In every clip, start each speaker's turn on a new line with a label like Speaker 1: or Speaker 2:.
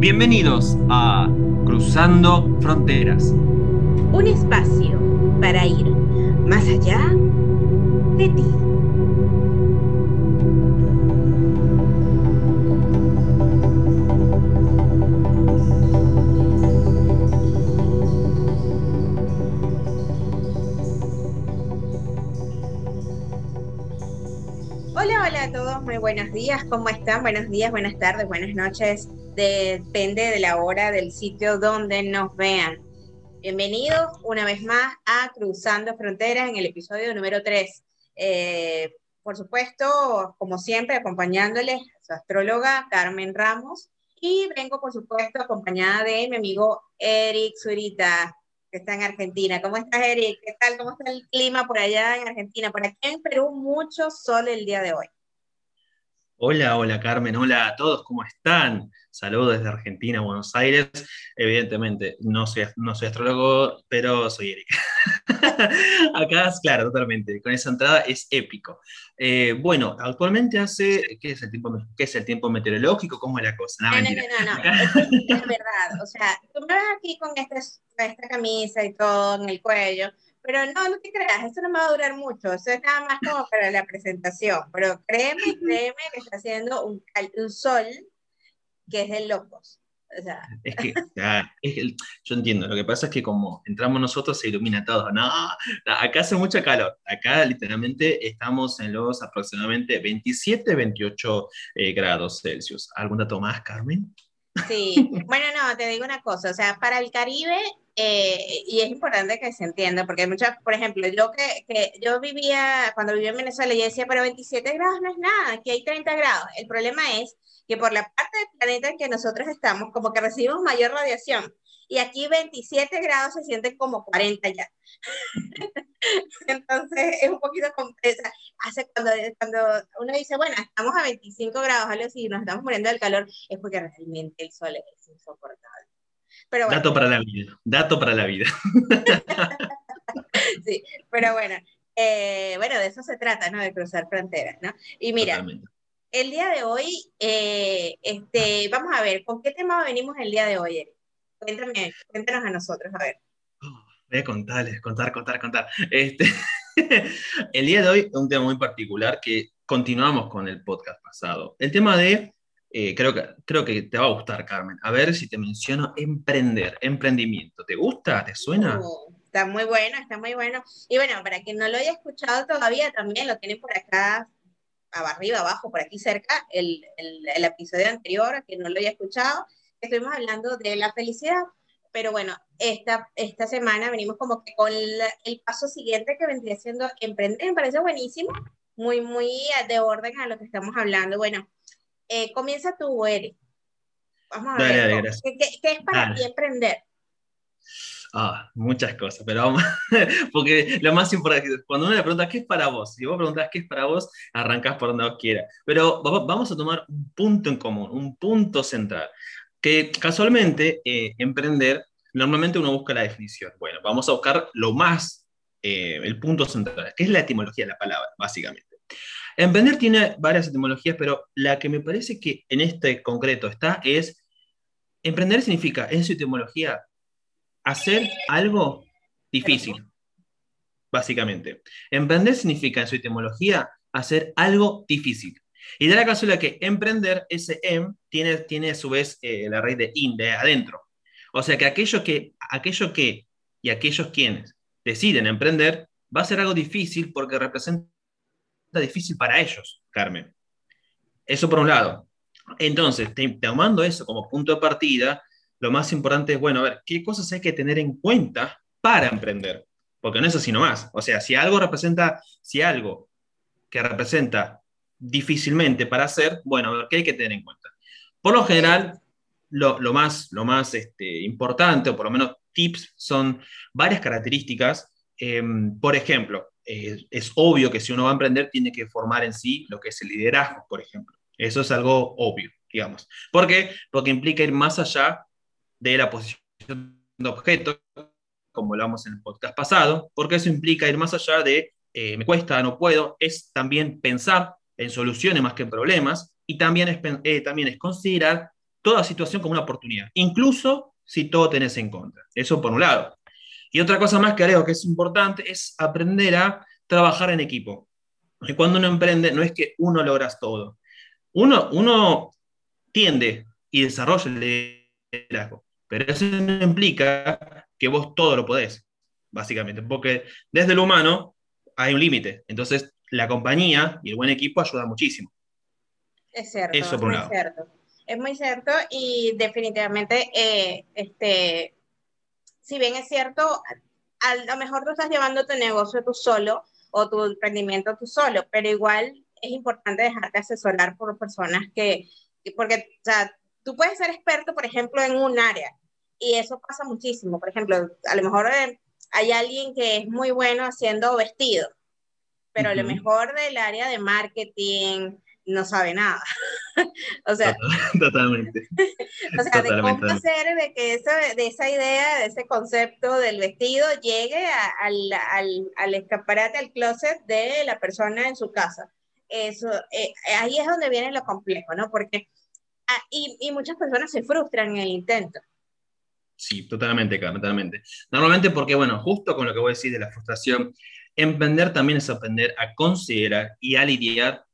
Speaker 1: Bienvenidos a Cruzando Fronteras.
Speaker 2: Un espacio para ir más allá de ti. Hola, hola a todos, muy buenos días, ¿cómo están? Buenos días, buenas tardes, buenas noches. Depende de la hora del sitio donde nos vean. Bienvenidos una vez más a Cruzando Fronteras en el episodio número 3. Eh, por supuesto, como siempre, acompañándoles su astróloga Carmen Ramos y vengo, por supuesto, acompañada de mi amigo Eric Zurita, que está en Argentina. ¿Cómo estás, Eric? ¿Qué tal? ¿Cómo está el clima por allá en Argentina? Por aquí en Perú, mucho sol el día de hoy.
Speaker 1: Hola, hola Carmen, hola a todos, ¿cómo están? Saludos desde Argentina, Buenos Aires. Evidentemente, no soy, no soy astrólogo, pero soy Eric. Acá, claro, totalmente. Con esa entrada es épico. Eh, bueno, actualmente hace. ¿qué es, el tiempo, ¿Qué es el tiempo meteorológico? ¿Cómo es la cosa?
Speaker 2: No, no, no, no, no. Es, verdad. O sea, tú me ves aquí con esta camisa y todo en el cuello pero no, no te creas, eso no me va a durar mucho, eso es nada más como para la presentación, pero créeme, créeme que está haciendo un, un sol que es de locos. O sea.
Speaker 1: Es que, yo entiendo, lo que pasa es que como entramos nosotros se ilumina todo. No, acá hace mucha calor. Acá literalmente estamos en los aproximadamente 27, 28 eh, grados Celsius. ¿Algún dato más, Carmen?
Speaker 2: Sí, bueno, no, te digo una cosa, o sea, para el Caribe, eh, y es importante que se entienda, porque muchas, por ejemplo, yo que, yo vivía, cuando vivía en Venezuela, yo decía, pero 27 grados no es nada, aquí hay 30 grados. El problema es que por la parte del planeta en que nosotros estamos, como que recibimos mayor radiación. Y aquí 27 grados se sienten como 40 ya. Entonces es un poquito compleja. Hace cuando, cuando uno dice, bueno, estamos a 25 grados, así, nos estamos muriendo del calor, es porque realmente el sol es insoportable.
Speaker 1: Pero Dato para la vida. Dato para la vida.
Speaker 2: sí, pero bueno, eh, bueno, de eso se trata, ¿no? De cruzar fronteras, ¿no? Y mira, el día de hoy, eh, este, vamos a ver, ¿con qué tema venimos el día de hoy, Eric? Cuéntame, cuéntanos a nosotros, a ver.
Speaker 1: Oh, voy a contarles, contar, contar, contar. Este, el día de hoy, un tema muy particular que continuamos con el podcast pasado. El tema de, eh, creo, que, creo que te va a gustar, Carmen. A ver si te menciono emprender, emprendimiento. ¿Te gusta? ¿Te suena?
Speaker 2: Uh, está muy bueno, está muy bueno. Y bueno, para quien no lo haya escuchado todavía, también lo tienen por acá arriba, abajo, por aquí cerca, el, el, episodio anterior, que no lo haya escuchado, estuvimos hablando de la felicidad. Pero bueno, esta, esta semana venimos como que con el paso siguiente que vendría siendo emprender, me parece buenísimo, muy, muy de orden a lo que estamos hablando. Bueno, eh, comienza tú, Eric. Vamos a ver, ¿qué, qué, es para ti emprender?
Speaker 1: Ah, muchas cosas, pero vamos, porque lo más importante, cuando uno le pregunta qué es para vos, si vos preguntás qué es para vos, arrancás por donde vos quieras. Pero vamos a tomar un punto en común, un punto central, que casualmente eh, emprender, normalmente uno busca la definición. Bueno, vamos a buscar lo más, eh, el punto central, que es la etimología de la palabra, básicamente. Emprender tiene varias etimologías, pero la que me parece que en este concreto está es, emprender significa, en su etimología, hacer algo difícil, básicamente. Emprender significa en su etimología hacer algo difícil. Y da la casualidad que emprender, ese em, tiene, tiene a su vez eh, la raíz de in, de adentro. O sea que aquello que, aquello que y aquellos quienes deciden emprender va a ser algo difícil porque representa difícil para ellos, Carmen. Eso por un lado. Entonces, tomando eso como punto de partida, lo más importante es, bueno, a ver, ¿qué cosas hay que tener en cuenta para emprender? Porque no es así nomás. O sea, si algo representa, si algo que representa difícilmente para hacer, bueno, a ver, ¿qué hay que tener en cuenta? Por lo general, lo, más, lo más este, importante, o por lo menos tips, son varias características. Em, por ejemplo, es obvio que si uno va a emprender, tiene que formar en sí lo que es el liderazgo, por ejemplo. Eso es algo obvio, digamos. ¿Por qué? Porque implica ir más allá de la posición de objeto, como hablamos en el podcast pasado, porque eso implica ir más allá de eh, me cuesta, no puedo, es también pensar en soluciones más que en problemas, y también es, eh, también es considerar toda situación como una oportunidad, incluso si todo tenés en contra. Eso por un lado. Y otra cosa más que creo que es importante es aprender a trabajar en equipo. Porque cuando uno emprende, no es que uno logras todo. Uno, uno tiende y desarrolla el liderazgo, pero eso no implica que vos todo lo podés, básicamente, porque desde lo humano hay un límite. Entonces, la compañía y el buen equipo ayuda muchísimo.
Speaker 2: Es cierto, es muy cierto. Es muy cierto y definitivamente, eh, este, si bien es cierto, a lo mejor tú estás llevando tu negocio tú solo o tu emprendimiento tú solo, pero igual es importante dejarte asesorar por personas que, porque, o sea, tú puedes ser experto, por ejemplo, en un área y eso pasa muchísimo. Por ejemplo, a lo mejor eh, hay alguien que es muy bueno haciendo vestidos, pero a lo mejor del área de marketing, no sabe nada. o sea,
Speaker 1: totalmente.
Speaker 2: o sea, de cómo hacer de que eso, de esa idea, de ese concepto del vestido llegue al, al, al, escaparate, al closet de la persona en su casa. Eso, eh, ahí es donde viene lo complejo, ¿no? Porque, ah, y, y, muchas personas se frustran en el intento.
Speaker 1: Sí, totalmente, Carmen, totalmente. Normalmente porque, bueno, justo con lo que voy a decir de la frustración, emprender también es aprender a considerar y a lidiar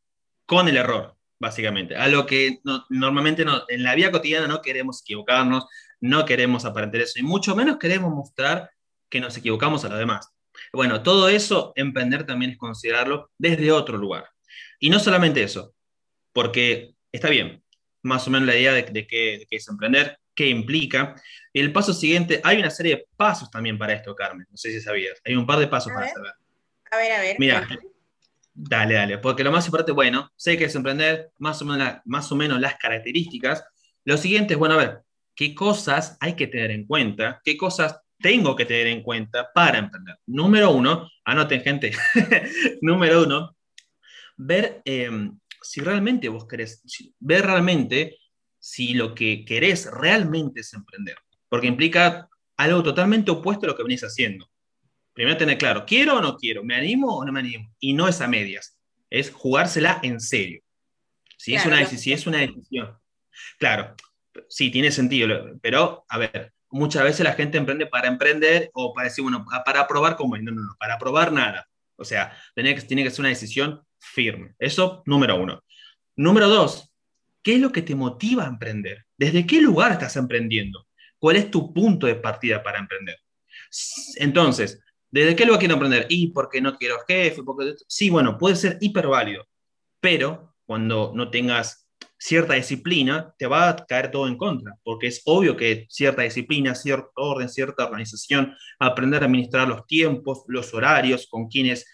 Speaker 1: con el error, básicamente. A lo que normalmente no, en la vida cotidiana no queremos equivocarnos, no queremos aparentar eso, y mucho menos queremos mostrar que nos equivocamos a los demás. Bueno, todo eso, emprender también es considerarlo desde otro lugar. Y no solamente eso, porque está bien, más o menos la idea de, de, qué, es emprender, qué implica. El paso siguiente, hay una serie de pasos también para esto, Carmen. No sé si sabías. Hay un par de pasos para saber.
Speaker 2: A ver, a ver.
Speaker 1: Mira, Dale, dale, porque lo más importante, bueno, sé que es emprender, más o menos, las características. Lo siguiente es, bueno, a ver, ¿qué cosas hay que tener en cuenta? ¿Qué cosas tengo que tener en cuenta para emprender? Número uno, anoten gente, número uno, ver em, si realmente vos querés, ver realmente si lo que querés realmente es emprender, porque implica algo totalmente opuesto a lo que venís haciendo primero tener claro, ¿quiero o no quiero? ¿Me animo o no me animo? Y no es a medias, es jugársela en serio. Si, es, una, si es una decisión. Claro, sí, tiene sentido, pero a ver, muchas veces la gente emprende para emprender o para decir, bueno, para probar cómo No, no, no, para probar nada. O sea, tiene que, tiene que ser una decisión firme. Eso, número uno. Número dos, ¿qué es lo que te motiva a emprender? ¿Desde qué lugar estás emprendiendo? ¿Cuál es tu punto de partida para emprender? Entonces, ¿Desde qué lo quiero aprender? Y porque no quiero jefe, porque... Sí, bueno, puede ser hiper válido, pero cuando no tengas cierta disciplina, te va a caer todo en contra, porque es obvio que cierta disciplina, cierto orden, cierta organización, aprender a administrar los tiempos, los horarios, con quienes,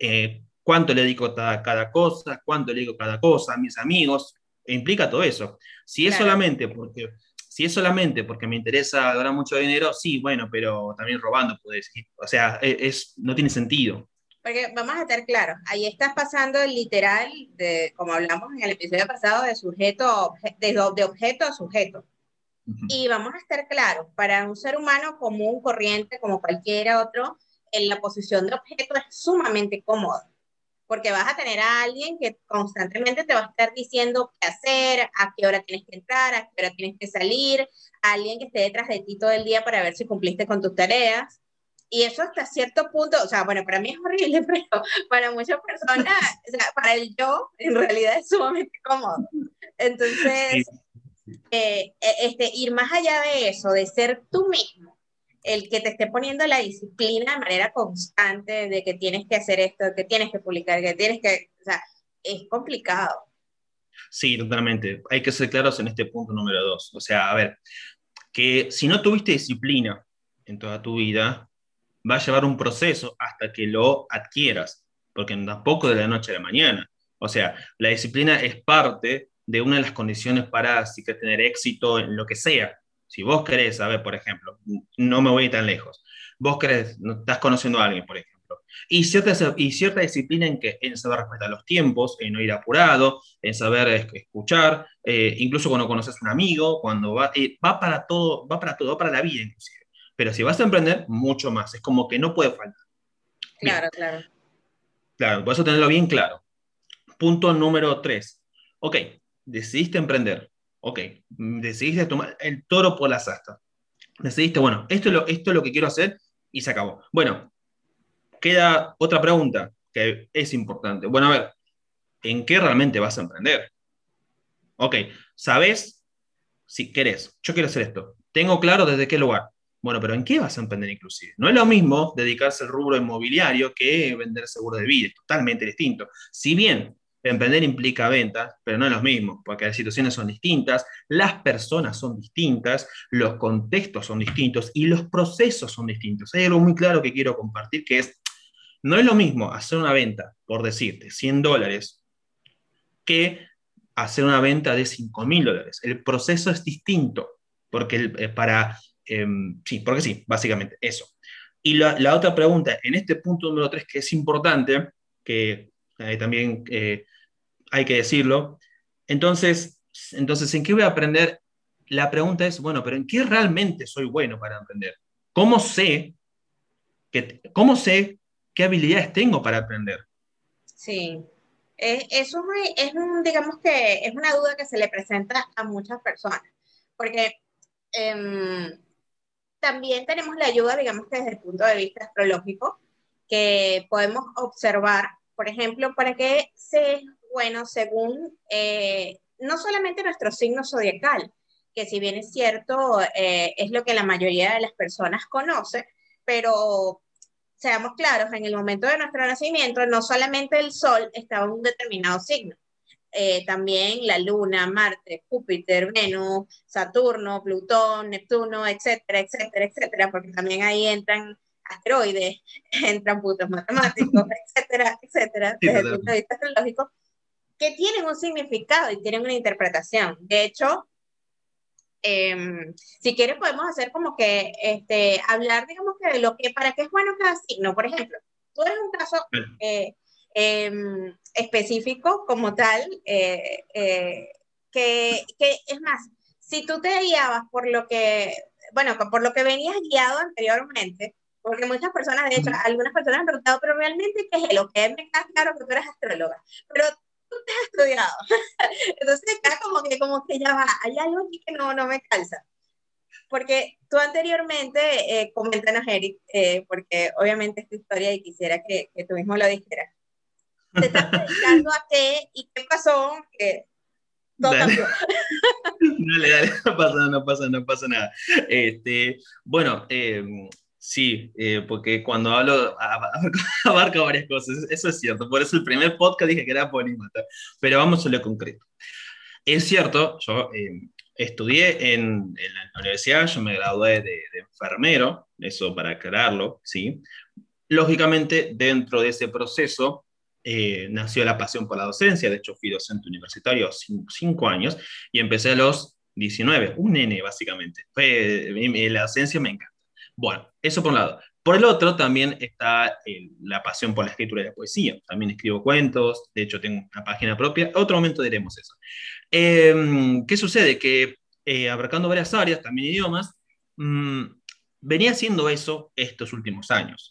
Speaker 1: eh, cuánto le dedico a cada cosa, cuánto le dedico a cada cosa, a mis amigos, implica todo eso. Si es solamente porque si es solamente porque me interesa ganar mucho dinero, sí, bueno, pero también robando, puede decir. O sea, e, es, no tiene sentido.
Speaker 2: Porque vamos a estar claros, ahí estás pasando literal, de, como hablamos en el episodio pasado, de sujeto, de, de objeto a sujeto. Y vamos a estar claros, para un ser humano común, corriente, como cualquiera otro, en la posición de objeto es sumamente cómodo porque vas a tener a alguien que constantemente te va a estar diciendo qué hacer, a qué hora tienes que entrar, a qué hora tienes que salir, a alguien que esté detrás de ti todo el día para ver si cumpliste con tus tareas. Y eso hasta cierto punto, o sea, bueno, para mí es horrible, pero para muchas personas, o sea, para el yo, en realidad es sumamente cómodo. Entonces, eh, e, este, ir más allá de eso, de ser tú mismo, el que te esté poniendo la disciplina de manera constante de que tienes que hacer esto, que tienes que publicar, que tienes que, o sea, es complicado.
Speaker 1: Sí, totalmente. Hay que ser claros en este punto número dos. O sea, a ver, que si no tuviste disciplina en toda tu vida, va a llevar un proceso hasta que lo adquieras, porque tampoco de la noche a la mañana. O sea, la disciplina es parte de una de las condiciones para si que tener éxito en lo que sea. Si vos querés saber, por ejemplo, no me voy tan lejos, vos querés, estás conociendo a alguien, por ejemplo, y cierta, y cierta disciplina en, que, en saber respetar los tiempos, en no ir apurado, en saber escuchar, eh, incluso cuando conoces a un amigo, cuando va, eh, va para todo, va para todo, va para la vida inclusive. Pero si vas a emprender, mucho más, es como que no puede faltar.
Speaker 2: Claro, claro.
Speaker 1: Claro, por eso tenerlo bien claro. Punto número tres. Ok, decidiste emprender. Ok, decidiste tomar el toro por las astas. Decidiste, bueno, esto es, lo, esto es lo que quiero hacer y se acabó. Bueno, queda otra pregunta que es importante. Bueno, a ver, ¿en qué realmente vas a emprender? Ok, ¿sabes si querés? Yo quiero hacer esto. Tengo claro desde qué lugar. Bueno, pero ¿en qué vas a emprender inclusive? No es lo mismo dedicarse al rubro inmobiliario que vender seguro de vida, es totalmente distinto. Si bien emprender implica ventas, pero no es lo mismo, porque las situaciones son distintas, las personas son distintas, los contextos son distintos y los procesos son distintos. Hay algo muy claro que quiero compartir que es no es lo mismo hacer una venta, por decirte, 100 dólares, que hacer una venta de 5 mil dólares. El proceso es distinto, porque eh, para... Em, sí, porque sí, básicamente, eso. Y la, otra pregunta, en este punto número 3, que es importante, que eh, también eh, hay que decirlo, entonces, entonces, ¿en qué voy a aprender? La pregunta es, bueno, pero ¿en qué realmente soy bueno para aprender? ¿Cómo sé, que, cómo sé qué habilidades tengo para aprender.
Speaker 2: Sí, eso es, digamos que es una duda que se le presenta a muchas personas, porque em, también tenemos la ayuda, digamos que desde el punto de vista astrológico, que podemos observar, por ejemplo, para qué se bueno según eh, no solamente nuestro signo zodiacal, que si bien es cierto, eh, es lo que la mayoría de las personas conoce, pero seamos claros, en el momento de nuestro nacimiento, no solamente el Sol estaba en un determinado signo, eh, también la Luna, Marte, Júpiter, Venus, Saturno, Plutón, Neptuno, etcétera, etcétera, etcétera, porque también ahí entran asteroides, entran puntos matemáticos, etcétera, etcétera, desde el punto de vista astrológico, que tienen un significado y tienen una interpretación. De hecho, Em, si quieres podemos hacer como que este, hablar, digamos que de lo que, para qué es bueno cada signo. Por ejemplo, tú eres un caso eh, em, específico como tal, eh, eh, que, que, es más, si tú te guiabas por lo que, bueno, por lo que venías guiado anteriormente, porque muchas personas, de hecho, algunas personas han preguntado, pero realmente, ¿qué es lo que me queda claro que tú eres astróloga? Pero te has estudiado. Entonces acá como que, como que ya va, hay algo aquí que no, no me calza. Porque tú anteriormente, eh, coméntanos Eric, eh, porque obviamente es tu historia y quisiera que, que tú mismo lo dijeras. ¿Te estás dedicando a qué y qué pasó? Que todo dale.
Speaker 1: dale, dale, no pasa, no pasa, no pasa nada. Este, bueno, eh, Sí, eh, porque cuando hablo abarca varias cosas, eso es cierto. Por eso el primer podcast dije que era polímata, pero vamos a lo concreto. Es cierto, yo eh, estudié en, la universidad, yo me gradué de, enfermero, eso para aclararlo, ¿sí? Lógicamente, dentro de ese proceso eh, nació la pasión por la docencia, de hecho fui docente universitario cinco, cinco años y empecé a los 19, un nene básicamente. Fue, la docencia me encanta. Bueno, eso por un lado. Por el otro también está eh, la pasión por la escritura y la poesía. También escribo cuentos, de hecho tengo una página propia. Otro momento diremos eso. Em, ¿Qué sucede? Que eh, abarcando varias áreas, también idiomas, mm, venía haciendo eso estos últimos años.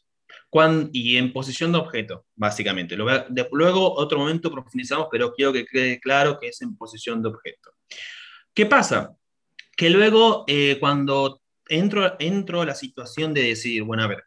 Speaker 1: y en posición de objeto, básicamente. luego, otro momento profundizamos, pero quiero que quede claro que es en posición de objeto. ¿Qué pasa? Que luego, eh, cuando entro, entro a la situación de decidir, bueno, a ver,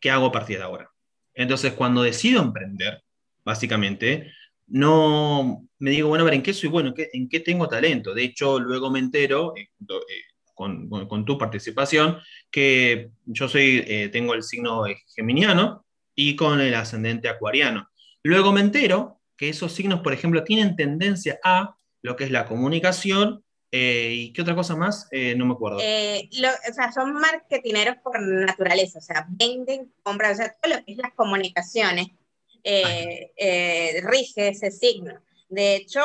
Speaker 1: ¿qué hago a partir de ahora? Entonces, cuando decido emprender, básicamente, no me digo, bueno, a ver, ¿en qué soy bueno? ¿En qué, tengo talento? De hecho, luego me entero, eh, eh, con, tu participación, que yo soy, eh, tengo el signo geminiano y con el ascendente acuariano. Luego me entero que esos signos, por ejemplo, tienen tendencia a lo que es la comunicación eh, ¿Y qué otra cosa más? Eh, no me acuerdo.
Speaker 2: Eh, o sea, son marketineros por naturaleza, o sea, venden, compran, o sea, todo lo que es las comunicaciones rige ese signo. De hecho,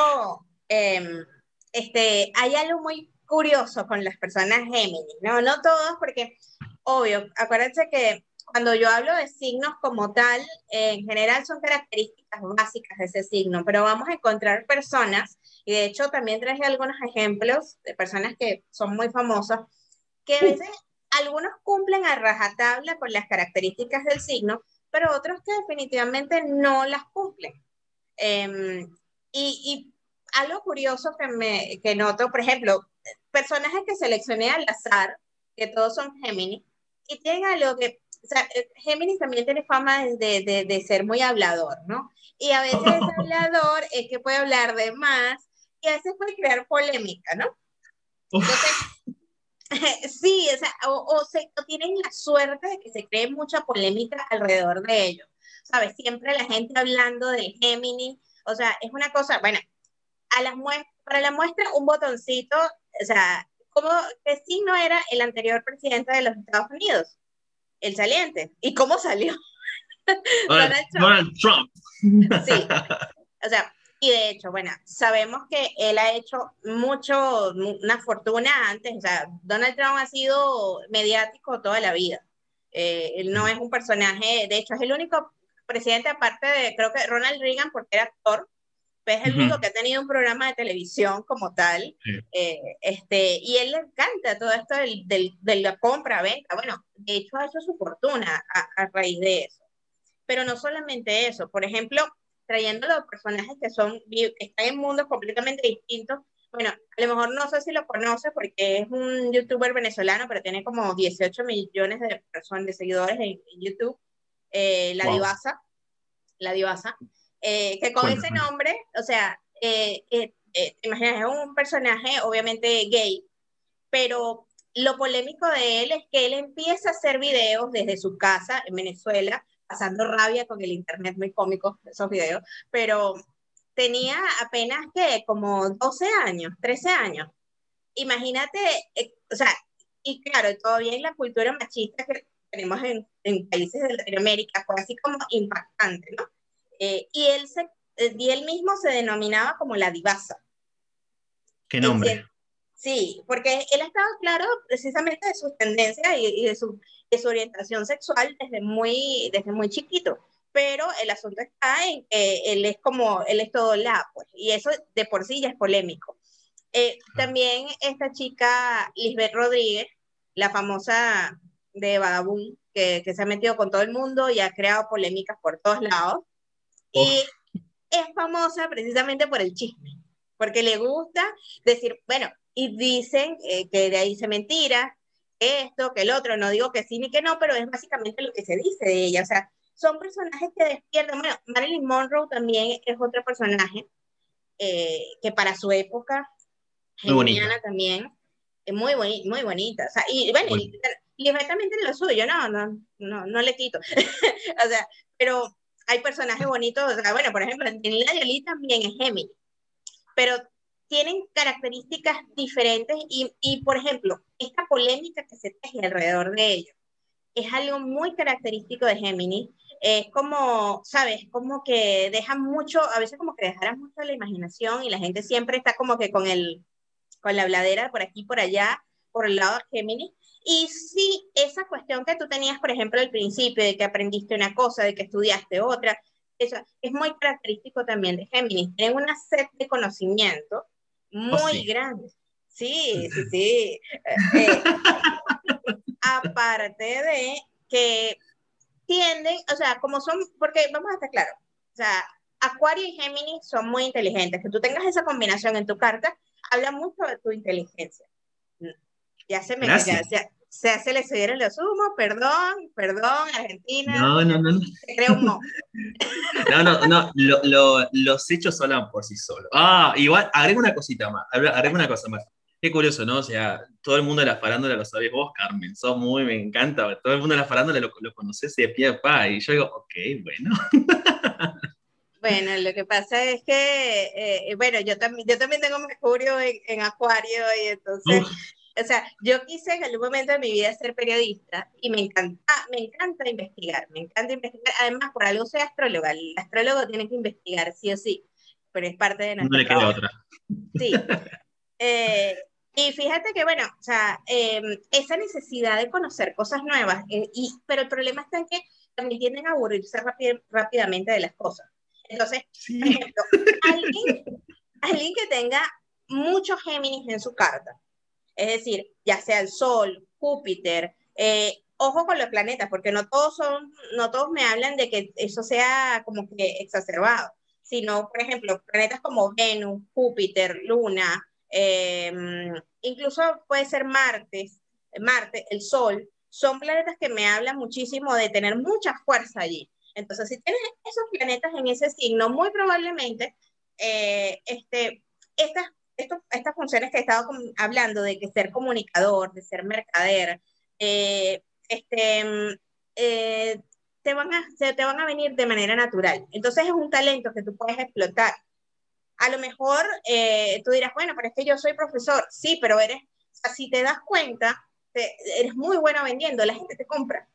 Speaker 2: em, este, hay algo muy curioso con las personas Géminis, ¿no? No todos, porque, obvio, acuérdense que cuando yo hablo de signos como tal, en general son características básicas de ese signo, pero vamos a encontrar personas, y de hecho también traje algunos ejemplos de personas que son muy famosas, que a veces algunos cumplen a rajatabla con las características del signo, pero otros que definitivamente no las cumplen. Em, y, y algo curioso que, me, que noto, por ejemplo, personajes que seleccioné al azar, que todos son Géminis, y tienen algo que, o sea, eh, Géminis también tiene fama de, de, de ser muy hablador, ¿no? Y a veces ese hablador es que puede hablar de más y veces puede crear polémica, ¿no? Entonces, sí, o, sea, o, se, o tienen la suerte de que se cree mucha polémica alrededor de ellos. ¿Sabes? Siempre la gente hablando del Géminis, o sea, es una cosa, bueno, a las para la muestra un botoncito, o sea, como que sí no era el anterior presidente de los Estados Unidos, el saliente. ¿Y cómo salió?
Speaker 1: Donald Trump.
Speaker 2: Sí, o sea, y de hecho, bueno, sabemos que él ha hecho mucho, una fortuna antes, o sea, Donald Trump ha sido mediático toda la vida. Eh, él no es un personaje, de hecho, es el único presidente, aparte de, creo que Ronald Reagan, porque era actor, es el único que ha tenido un programa de televisión como tal, eh, este, y él le encanta todo esto del, del, de la compra-venta. Bueno, de hecho ha hecho su fortuna a, a, raíz de eso. Pero no solamente eso, por ejemplo, trayendo los personajes que, son, que están en mundos completamente distintos. Bueno, a lo mejor no sé si lo conoce porque es un youtuber venezolano, pero tiene como 18 millones de personas, de seguidores en, YouTube, eh, La Divasa, La Divasa, eh, que con ese nombre, o sea, eh, eh, eh imaginas, es un personaje obviamente gay, pero lo polémico de él es que él empieza a hacer videos desde su casa en Venezuela, pasando rabia con el internet, muy cómico esos videos, pero tenía apenas que como 12 años, 13 años. Imagínate, eh, o sea, y claro, todavía en la cultura machista que tenemos en, en países de Latinoamérica fue así como impactante, ¿no? Eh, y, él se, eh, y él mismo se denominaba como la divasa.
Speaker 1: ¿Qué nombre?
Speaker 2: Sí, porque él estaba claro precisamente de sus tendencias y, y de su de su orientación sexual desde muy, desde muy chiquito. Pero el asunto está en que él es como, él es todo la, pues, y eso de por sí ya es polémico. Eh, también esta chica, Lisbeth Rodríguez, la famosa de Badabun, que, que, se ha metido con todo el mundo y ha creado polémicas por todos lados. Y es famosa precisamente por el chisme, porque le gusta decir, bueno, y dicen eh, que de ahí se mentira, esto, que el otro, no digo que sí ni que no, pero es básicamente lo que se dice de ella, o sea, son personajes que despiertan, bueno, Marilyn Monroe también es otro personaje eh, que para su época, muy bonita. también, es muy, boni muy bonita, o sea, y bueno, y, directamente lo suyo, no, no, no, no le quito, o sea, pero hay personajes bonitos, o sea, bueno, por ejemplo, Angelina Jolie también es Gemini, pero tienen características diferentes y, y, por ejemplo, esta polémica que se teje alrededor de ellos es algo muy característico de Géminis. Es como, ¿sabes? Como que dejan mucho, a veces como que dejaran mucho la imaginación y la gente siempre está como que con, el, con la habladera por aquí, por allá, por el lado de Géminis. Y sí, esa cuestión que tú tenías, por ejemplo, al principio, de que aprendiste una cosa, de que estudiaste otra, eso es muy característico también de Géminis. Tienen una set de conocimiento Oh, muy grandes. Sí, sí, sí. Eh, aparte de que tienden, o sea, como son, porque vamos a estar claros, o sea, Acuario y Géminis son muy inteligentes. Que tú tengas esa combinación en tu carta, habla mucho de tu inteligencia. Ya se me ya, se hace le subieron los humos, perdón, perdón, Argentina.
Speaker 1: No, no, no.
Speaker 2: Se crea un mo.
Speaker 1: No, no, no, lo, lo, los hechos hablan por sí solos. Ah, igual, agrega una cosita más, agrega una cosa más. Qué curioso, ¿no? O sea, todo el mundo de la farándula lo sabés vos, Carmen, sos muy, me encanta, todo el mundo de la farándula lo, lo conoces de pie a pa, y yo digo, ok, bueno.
Speaker 2: Bueno, lo que pasa es que, eh, bueno, yo también, yo también tengo Mercurio en, en Acuario y entonces o sea, yo quise en algún momento de mi vida ser periodista y me encanta, me encanta investigar, me encanta investigar. Además, por algo soy astróloga. El astrólogo tiene que investigar, sí o sí, pero es parte de nuestra.
Speaker 1: No le queda otra.
Speaker 2: Sí. Eh, y fíjate que, bueno, o sea, eh, esa necesidad de conocer cosas nuevas, eh, y, pero el problema está en que también tienden a aburrirse rápidamente de las cosas. Entonces, por ejemplo, alguien, alguien que tenga muchos Géminis en su carta, es decir, ya sea el Sol, Júpiter, eh, ojo con los planetas, porque no todos son, no todos me hablan de que eso sea como que exacerbado, sino, por ejemplo, planetas como Venus, Júpiter, Luna, em, incluso puede ser Marte, Marte, el Sol, son planetas que me hablan muchísimo de tener mucha fuerza allí. Entonces, si tienes esos planetas en ese signo, muy probablemente eh, este, estas, estas funciones que he estado hablando, de que ser comunicador, de ser mercader, eh, este, eh, te, van a, te van a venir de manera natural. Entonces es un talento que tú puedes explotar. A lo mejor tú dirás, bueno, pero es que yo soy profesor. Sí, pero eres, si te das cuenta, eres muy bueno vendiendo, la gente te compra.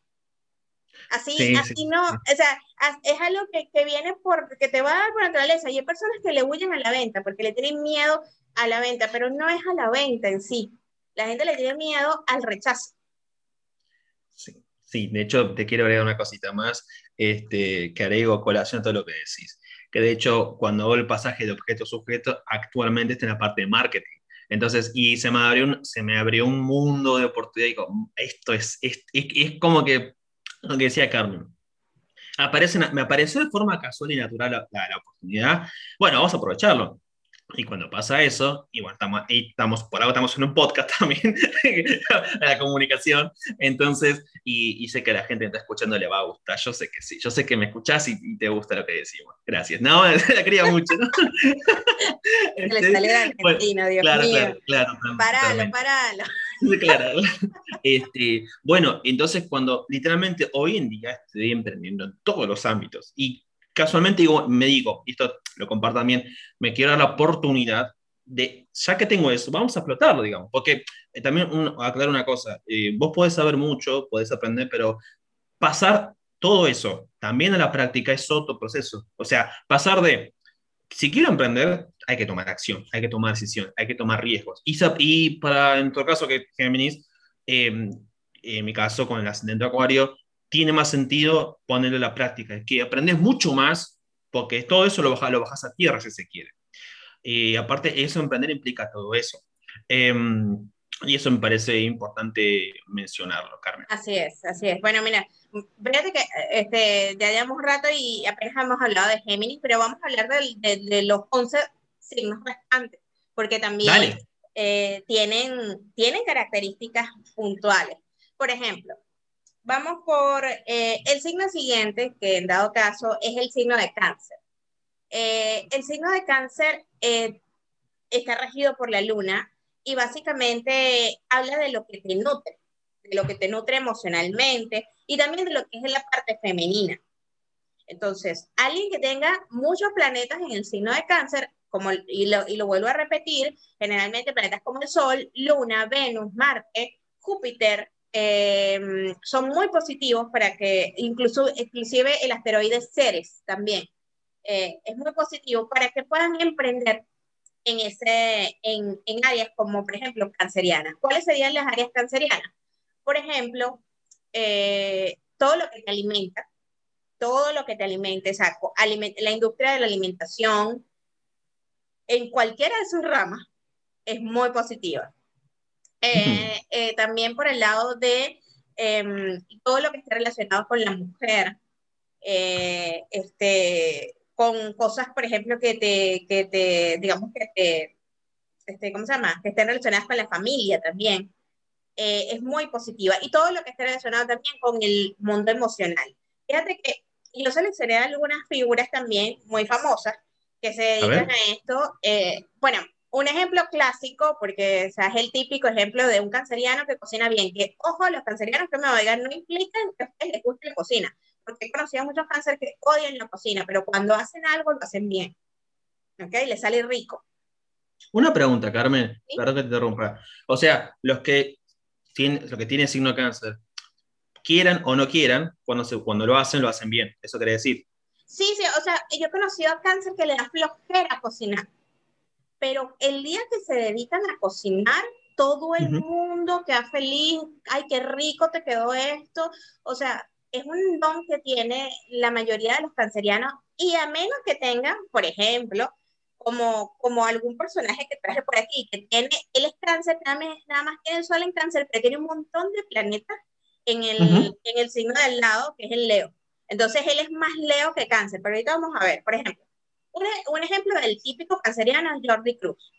Speaker 2: Así, así no, o sea, es algo que, que viene porque te va a dar por naturaleza. Y hay personas que le huyen a la venta porque le tienen miedo a la venta, pero no es a la venta en sí. La gente le tiene miedo al rechazo.
Speaker 1: Sí, sí. de hecho, te quiero agregar una cosita más este, que agrego colación a todo lo que decís. Que de hecho, cuando hago el pasaje de objeto-sujeto, actualmente está en la parte de marketing. Entonces, y se me abrió un, se me abrió un mundo de oportunidad. Y digo, esto es, es, es como que lo que decía Carmen. Aparece, me apareció de forma casual y natural la, la, oportunidad. Bueno, vamos a aprovecharlo. Y cuando pasa eso, y bueno, estamos, estamos, por algo estamos en un podcast también, la comunicación, entonces, y, y, sé que a la gente que está escuchando le va a gustar, yo sé que sí, yo sé que me escuchás y, te gusta lo que decimos. Gracias. No, la quería mucho, ¿no?
Speaker 2: Este, salió argentino, Dios
Speaker 1: claro,
Speaker 2: mío.
Speaker 1: Claro,
Speaker 2: claro. Paralo, paralo.
Speaker 1: Claro. Este, bueno, entonces cuando literalmente hoy en día estoy emprendiendo en todos los ámbitos y casualmente digo, me digo, esto lo comparto también, me quiero dar la oportunidad de, ya que tengo eso, vamos a explotarlo, digamos, porque eh, también un, aclarar una cosa, eh, vos podés saber mucho, podés aprender, pero pasar todo eso también a la práctica es otro proceso. O sea, pasar de, si quiero emprender, hay que tomar acción, hay que tomar decisión, hay que tomar riesgos. Y, y para, en tu caso, que Géminis, eh, en mi caso con el ascendente acuario, tiene más sentido ponerle la práctica, es que aprendes mucho más porque todo eso lo bajas, lo bajas a tierra si se quiere. Y aparte, eso emprender implica todo eso. Em, y eso me parece importante mencionarlo, Carmen.
Speaker 2: Así es, así es. Bueno, mira, fíjate que este, ya llevamos un rato y apenas hemos hablado de Géminis, pero vamos a hablar de, de, los 11 signos restantes, porque también eh, tienen, tienen características puntuales. Por ejemplo, vamos por eh, el signo siguiente, que en dado caso es el signo de cáncer. Eh, el signo de cáncer eh, está regido por la luna y básicamente habla de lo que te nutre, de lo que te nutre emocionalmente y también de lo que es la parte femenina. Entonces, alguien que tenga muchos planetas en el signo de cáncer, como, y, lo, y lo vuelvo a repetir, generalmente planetas como el Sol, Luna, Venus, Marte, Júpiter, eh, son muy positivos para que, incluso, inclusive el asteroide Ceres también, eh, es muy positivo para que puedan emprender en, ese, en, en, áreas como, por ejemplo, cancerianas. ¿Cuáles serían las áreas cancerianas? Por ejemplo, eh, todo lo que te alimenta, todo lo que te alimenta, o sea, la industria de la alimentación, en cualquiera de sus ramas, es muy positiva. Eh, eh, también por el lado de em, todo lo que está relacionado con la mujer, eh, este, con cosas, por ejemplo, que te, que te digamos que te, este, ¿cómo se llama? Que estén relacionadas con la familia también. es muy positiva. Y todo lo que está relacionado también con el mundo emocional. Fíjate que yo seleccioné algunas figuras también muy famosas que se dedican a, a esto. bueno, un ejemplo clásico, porque o sea, es el típico ejemplo de un canceriano que cocina bien, que, ojo, los cancerianos que me oigan no implican que a ustedes les guste la cocina, porque he conocido a muchos cánceres que odian la cocina, pero cuando hacen algo lo hacen bien, ¿ok? Les sale rico.
Speaker 1: Una pregunta, Carmen, perdón que te interrumpa. O sea, los que tienen, los que tienen signo de cáncer, quieran o no quieran, cuando, se, cuando lo hacen, lo hacen bien. ¿Eso quiere decir?
Speaker 2: Sí, sí, o sea, yo he conocido a cáncer que le da flojera cocinar pero el día que se dedican a cocinar, todo el mundo queda feliz, ay, qué rico te quedó esto, o sea, es un don que tiene la mayoría de los cancerianos y a menos que tengan, por ejemplo, como, como algún personaje que traje por aquí, que tiene, él es cáncer, nada más, nada más tiene el sol en cáncer, pero tiene un montón de planetas en el, en el signo del lado, que es el Leo. Entonces él es más Leo que cáncer, pero ahorita vamos a ver, por ejemplo, un, ejemplo del típico canceriano es Jordi Cruz.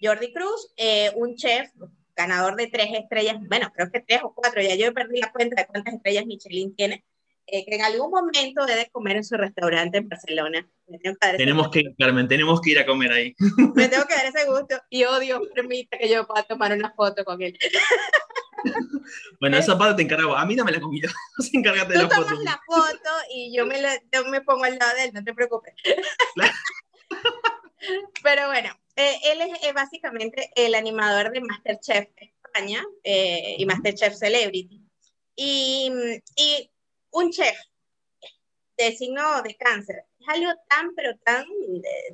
Speaker 2: Jordi Cruz, eh, un chef ganador de tres estrellas, bueno, creo que tres o cuatro, ya yo perdí la cuenta de cuántas estrellas Michelin tiene, eh, que en algún momento debe comer en su restaurante en Barcelona.
Speaker 1: tenemos que, Carmen, tenemos que ir a comer ahí.
Speaker 2: Me tengo que dar ese gusto y oh Dios permite que yo pueda tomar una foto con él.
Speaker 1: Bueno, esa parte te encargo. A mí no me la comida. Encárgate de
Speaker 2: la foto. Tú tomas la foto y yo me, yo me pongo al lado de él, no te preocupes. Pero bueno, eh, él es básicamente el animador de Masterchef España eh, y Masterchef Celebrity. Y, y un chef de signo de cáncer es algo tan, pero tan,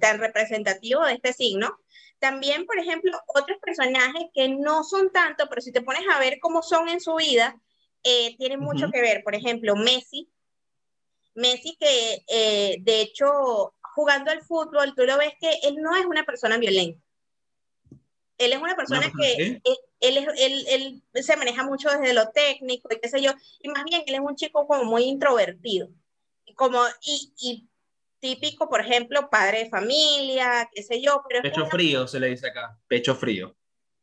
Speaker 2: tan representativo de este signo. También, por ejemplo, otros personajes que no son tanto, pero si te pones a ver cómo son en su vida, eh, tienen mucho que ver. Por ejemplo, Messi. Messi que, eh, de hecho, jugando al fútbol, tú lo ves que él no es una persona violenta. Él es una persona que él, él, se maneja mucho desde lo técnico y qué sé yo, y más bien él es un chico como muy introvertido, como, y, y típico, por ejemplo, padre de familia, qué sé yo. Pero
Speaker 1: Pecho frío se le dice acá, pecho frío.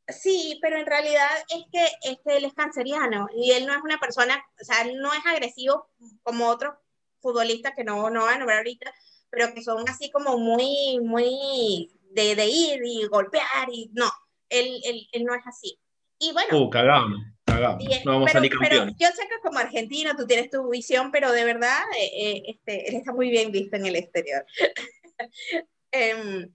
Speaker 2: Sí, pero en realidad es que este, él es canceriano y él no es una persona, o sea, no es agresivo como otros futbolistas que no, no van a nombrar ahorita, pero que son así como muy, muy de, de ir y golpear y no, él, él, él no es así. Y bueno.
Speaker 1: Uh, cagamos, no vamos a salir campeones.
Speaker 2: yo sé que como argentino tú tienes tu visión, pero de verdad eh, eh, este, él está muy bien visto en el exterior. Em,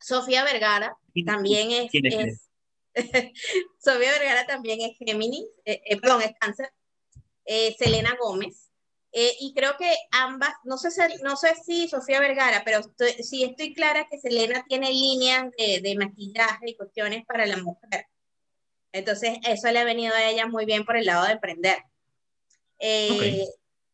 Speaker 2: Sofía Vergara también es. es, Sofía Vergara también es Géminis, eh, perdón, es cáncer. Selena Gómez. y creo que ambas, no sé, si, no sé si Sofía Vergara, pero sí estoy clara que Selena tiene líneas de, de maquillaje y cuestiones para la mujer. Entonces, eso le ha venido a ella muy bien por el lado de emprender. Eh,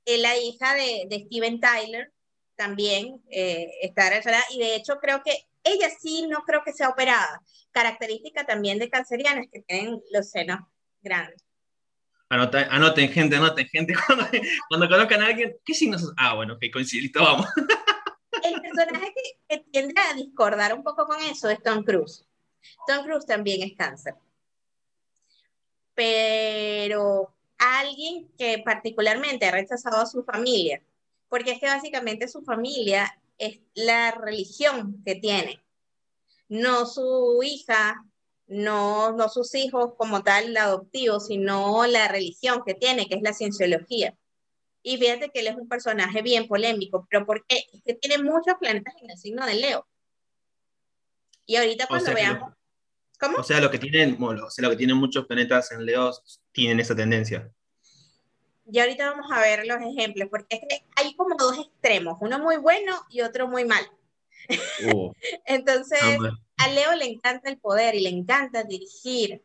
Speaker 2: Es la hija de, de Steven Tyler, también eh, está relacionada, y de hecho creo que ella sí no creo que sea operada. Característica también de cancerianas que tienen los senos grandes.
Speaker 1: Anoten, anoten gente, anoten gente. Cuando, cuando conozcan a alguien, ¿qué signos? Ah, bueno, ok, coincidito, vamos.
Speaker 2: El personaje que, que, tiende a discordar un poco con eso es Tom Cruise. Tom Cruise también es cáncer pero alguien que particularmente ha rechazado a su familia, porque es que básicamente su familia es la religión que tiene, no su hija, no, no sus hijos como tal adoptivos, sino la religión que tiene, que es la cienciología. Y fíjate que él es un personaje bien polémico, pero ¿por qué? Es que tiene muchos planetas en el signo de Leo. Y ahorita cuando veamos...
Speaker 1: O sea, lo que tienen, o sea, lo que tienen muchos planetas en Leo tienen esa tendencia.
Speaker 2: Y ahorita vamos a ver los ejemplos, porque es que hay como dos extremos, uno muy bueno y otro muy malo. Uh. Entonces, a Leo le encanta el poder y le encanta dirigir.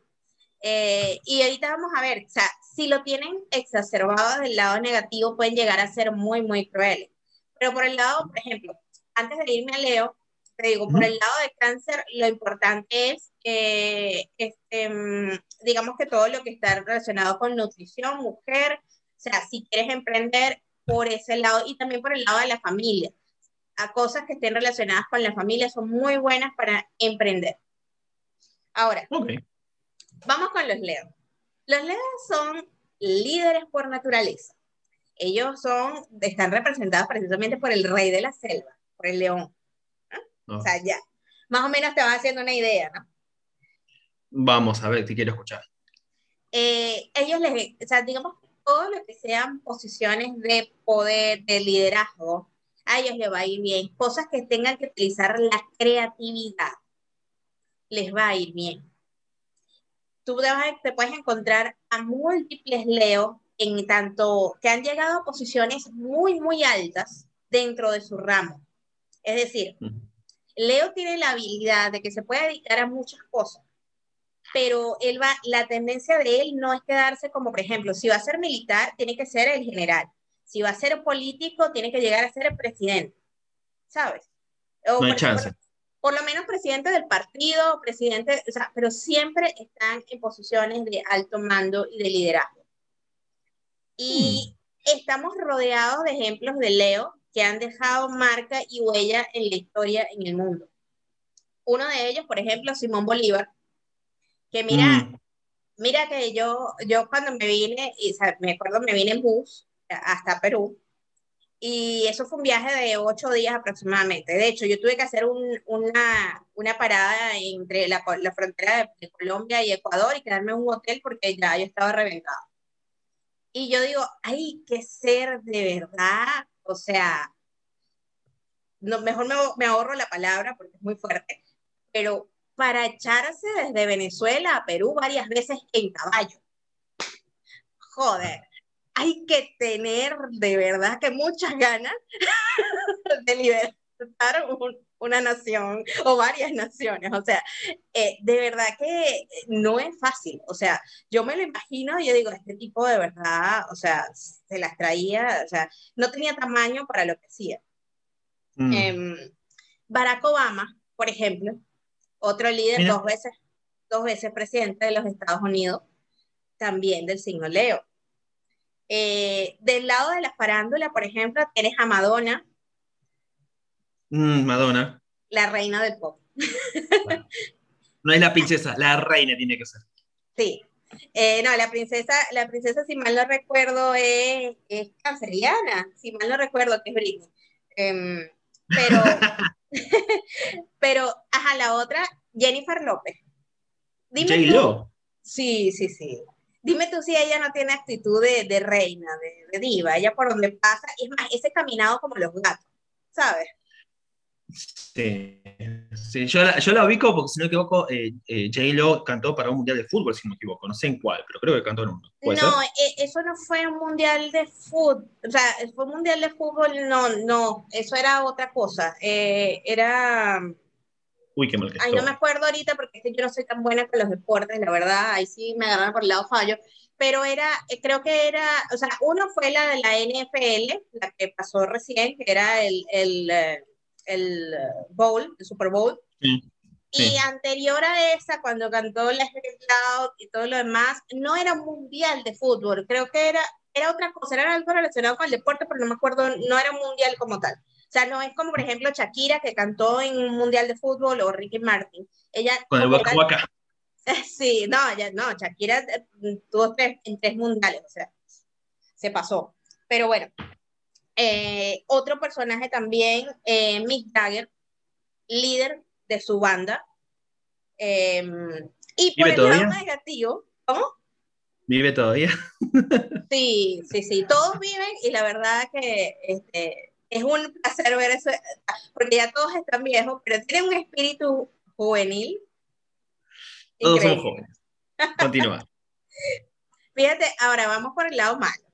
Speaker 2: Eh, y ahorita vamos a ver, o sea, si lo tienen exacerbado del lado negativo, pueden llegar a ser muy, muy crueles. Pero por el lado, por ejemplo, antes de irme a Leo, te digo, por el lado de cáncer, lo importante es que, este, mm, digamos que todo lo que está relacionado con nutrición, mujer, o sea, si quieres emprender por ese lado y también por el lado de la familia, a cosas que estén relacionadas con la familia son muy buenas para emprender. Ahora, vamos con los leos. Los leos son líderes por naturaleza. Ellos son, están representados precisamente por el rey de la selva, por el león. O sea, ya, más o menos te vas haciendo una idea, ¿no?
Speaker 1: Vamos a ver, te quiero escuchar.
Speaker 2: Eh, ellos les, o sea, digamos, todo lo que sean posiciones de poder, de liderazgo, a ellos les va a ir bien. Cosas que tengan que utilizar la creatividad, les va a ir bien. Tú te, puedes encontrar a múltiples Leo en tanto que han llegado a posiciones muy, muy altas dentro de su ramo. Es decir, Leo tiene la habilidad de que se puede dedicar a muchas cosas, pero él va, la tendencia de él no es quedarse como, por ejemplo, si va a ser militar, tiene que ser el general. Si va a ser político, tiene que llegar a ser el presidente. ¿Sabes?
Speaker 1: no hay chance.
Speaker 2: Por, lo menos presidente del partido, presidente, o sea, pero siempre están en posiciones de alto mando y de liderazgo. Y hmm. estamos rodeados de ejemplos de Leo que han dejado marca y huella en la historia en el mundo. Uno de ellos, por ejemplo, Simón Bolívar, que mira, mm. mira que yo, yo cuando me vine, y, me acuerdo, me vine en bus hasta Perú, y eso fue un viaje de ocho días aproximadamente. De hecho, yo tuve que hacer una, una, parada entre la, la frontera de, Colombia y Ecuador y quedarme en un hotel porque ya yo estaba reventado. Y yo digo, hay que ser de verdad, o sea, no, mejor me, me ahorro la palabra porque es muy fuerte, pero para echarse desde Venezuela a Perú varias veces en caballo. Joder, hay que tener de verdad que muchas ganas de libertar una nación o varias naciones. O sea, eh, de verdad que no es fácil. O sea, yo me lo imagino y yo digo, este tipo de verdad, o sea, se las traía, o sea, no tenía tamaño para lo que hacía. Mm. Em, Barack Obama, por ejemplo, otro líder, dos veces, dos veces presidente de los Estados Unidos, también del signo Leo. Eh, del lado de la farándula, por ejemplo, tienes a Madonna.
Speaker 1: Mm, Madonna.
Speaker 2: La reina del pop.
Speaker 1: No es la princesa, la reina tiene que ser.
Speaker 2: Sí. Eh, no, la princesa, la princesa, si mal no recuerdo, es, es canceriana, si mal no recuerdo que es Britney. Em, pero, pero, ajá, la otra, Jennifer López.
Speaker 1: Dime J.
Speaker 2: Sí, sí, sí. Dime tú si ella no tiene actitud de, reina, de, diva, ella por donde pasa, es más, ese caminado como los gatos, ¿sabes?
Speaker 1: Sí, sí yo, la, yo la ubico porque si no me equivoco, eh, eh, J-Lo cantó para un mundial de fútbol, si no me equivoco, no sé en cuál, pero creo que cantó en uno.
Speaker 2: No, eh, eso no fue un mundial de fútbol, o sea, fue un mundial de fútbol, no, no, eso era otra cosa, era
Speaker 1: Uy, qué mal que
Speaker 2: Ay, no me acuerdo ahorita porque yo no soy tan buena con los deportes, la verdad, ahí sí me agarran por el lado fallo, pero era, eh, creo que era, o sea, uno fue la de la NFL, la que pasó recién, que era el, el, eh, el Bowl, el Super Bowl. Y anterior a esa, cuando cantó la Cloud y todo lo demás, no era un mundial de fútbol, creo que era, era otra cosa, era algo relacionado con el deporte, pero no me acuerdo, no era un mundial como tal. O sea, no es como, por ejemplo, Shakira, que cantó en un mundial de fútbol, o Ricky Martin. Ella,
Speaker 1: Con el Waka Waka.
Speaker 2: Sí, no, ya, no, Shakira eh, tuvo tres, en tres mundiales, o sea, se pasó. Pero bueno, eh, otro personaje también, eh, Mick Jagger, líder de su banda. Em, y por el lado negativo, ¿cómo?
Speaker 1: ¿Vive todavía?
Speaker 2: Sí, sí, sí, todos viven y la verdad que este, es un placer ver eso, porque ya todos están viejos, pero tienen un espíritu juvenil.
Speaker 1: Todos somos jóvenes. Continúa.
Speaker 2: Fíjate, ahora vamos por el lado malo.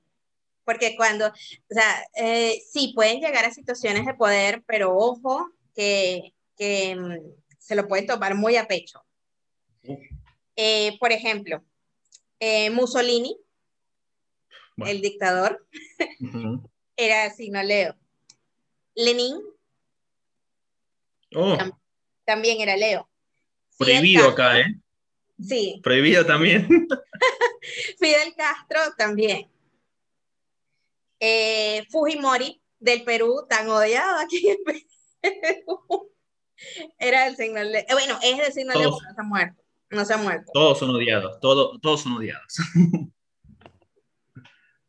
Speaker 2: Porque cuando, o sea, eh, sí pueden llegar a situaciones de poder, pero ojo que, que mm, se lo pueden tomar muy a pecho. Eh, por ejemplo, eh, Mussolini, el dictador, era signo Leo. Lenin
Speaker 1: oh.
Speaker 2: también era Leo.
Speaker 1: Prohibido acá, ¿eh?
Speaker 2: Sí.
Speaker 1: Prohibido también.
Speaker 2: Fidel Castro también. Eh, Fujimori del Perú, tan odiado aquí en Perú. Era el signo de... Eh, bueno, es el signo de no se ha muerto. No se ha muerto.
Speaker 1: Todos son odiados, todos, todos son odiados.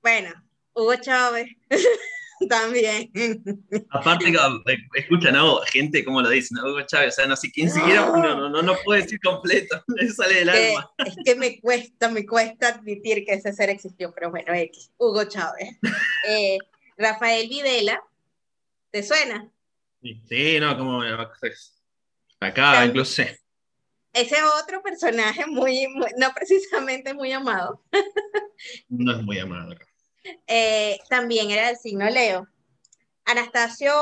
Speaker 2: bueno, Hugo Chávez. También.
Speaker 1: Aparte, eh, escuchan ¿no? gente como lo dicen, Hugo Chávez, o sea, no sé quién siquiera, no, no, no, puede decir completo, le sale del alma.
Speaker 2: Es que me cuesta, me cuesta admitir que ese ser existió, pero bueno, X, Hugo Chávez. Eh, Rafael Videla, ¿te suena?
Speaker 1: Sí, no, como acá incluso
Speaker 2: Ese otro personaje muy, no precisamente muy amado.
Speaker 1: No es muy amado acá.
Speaker 2: Eh, también era del signo Leo. Anastasio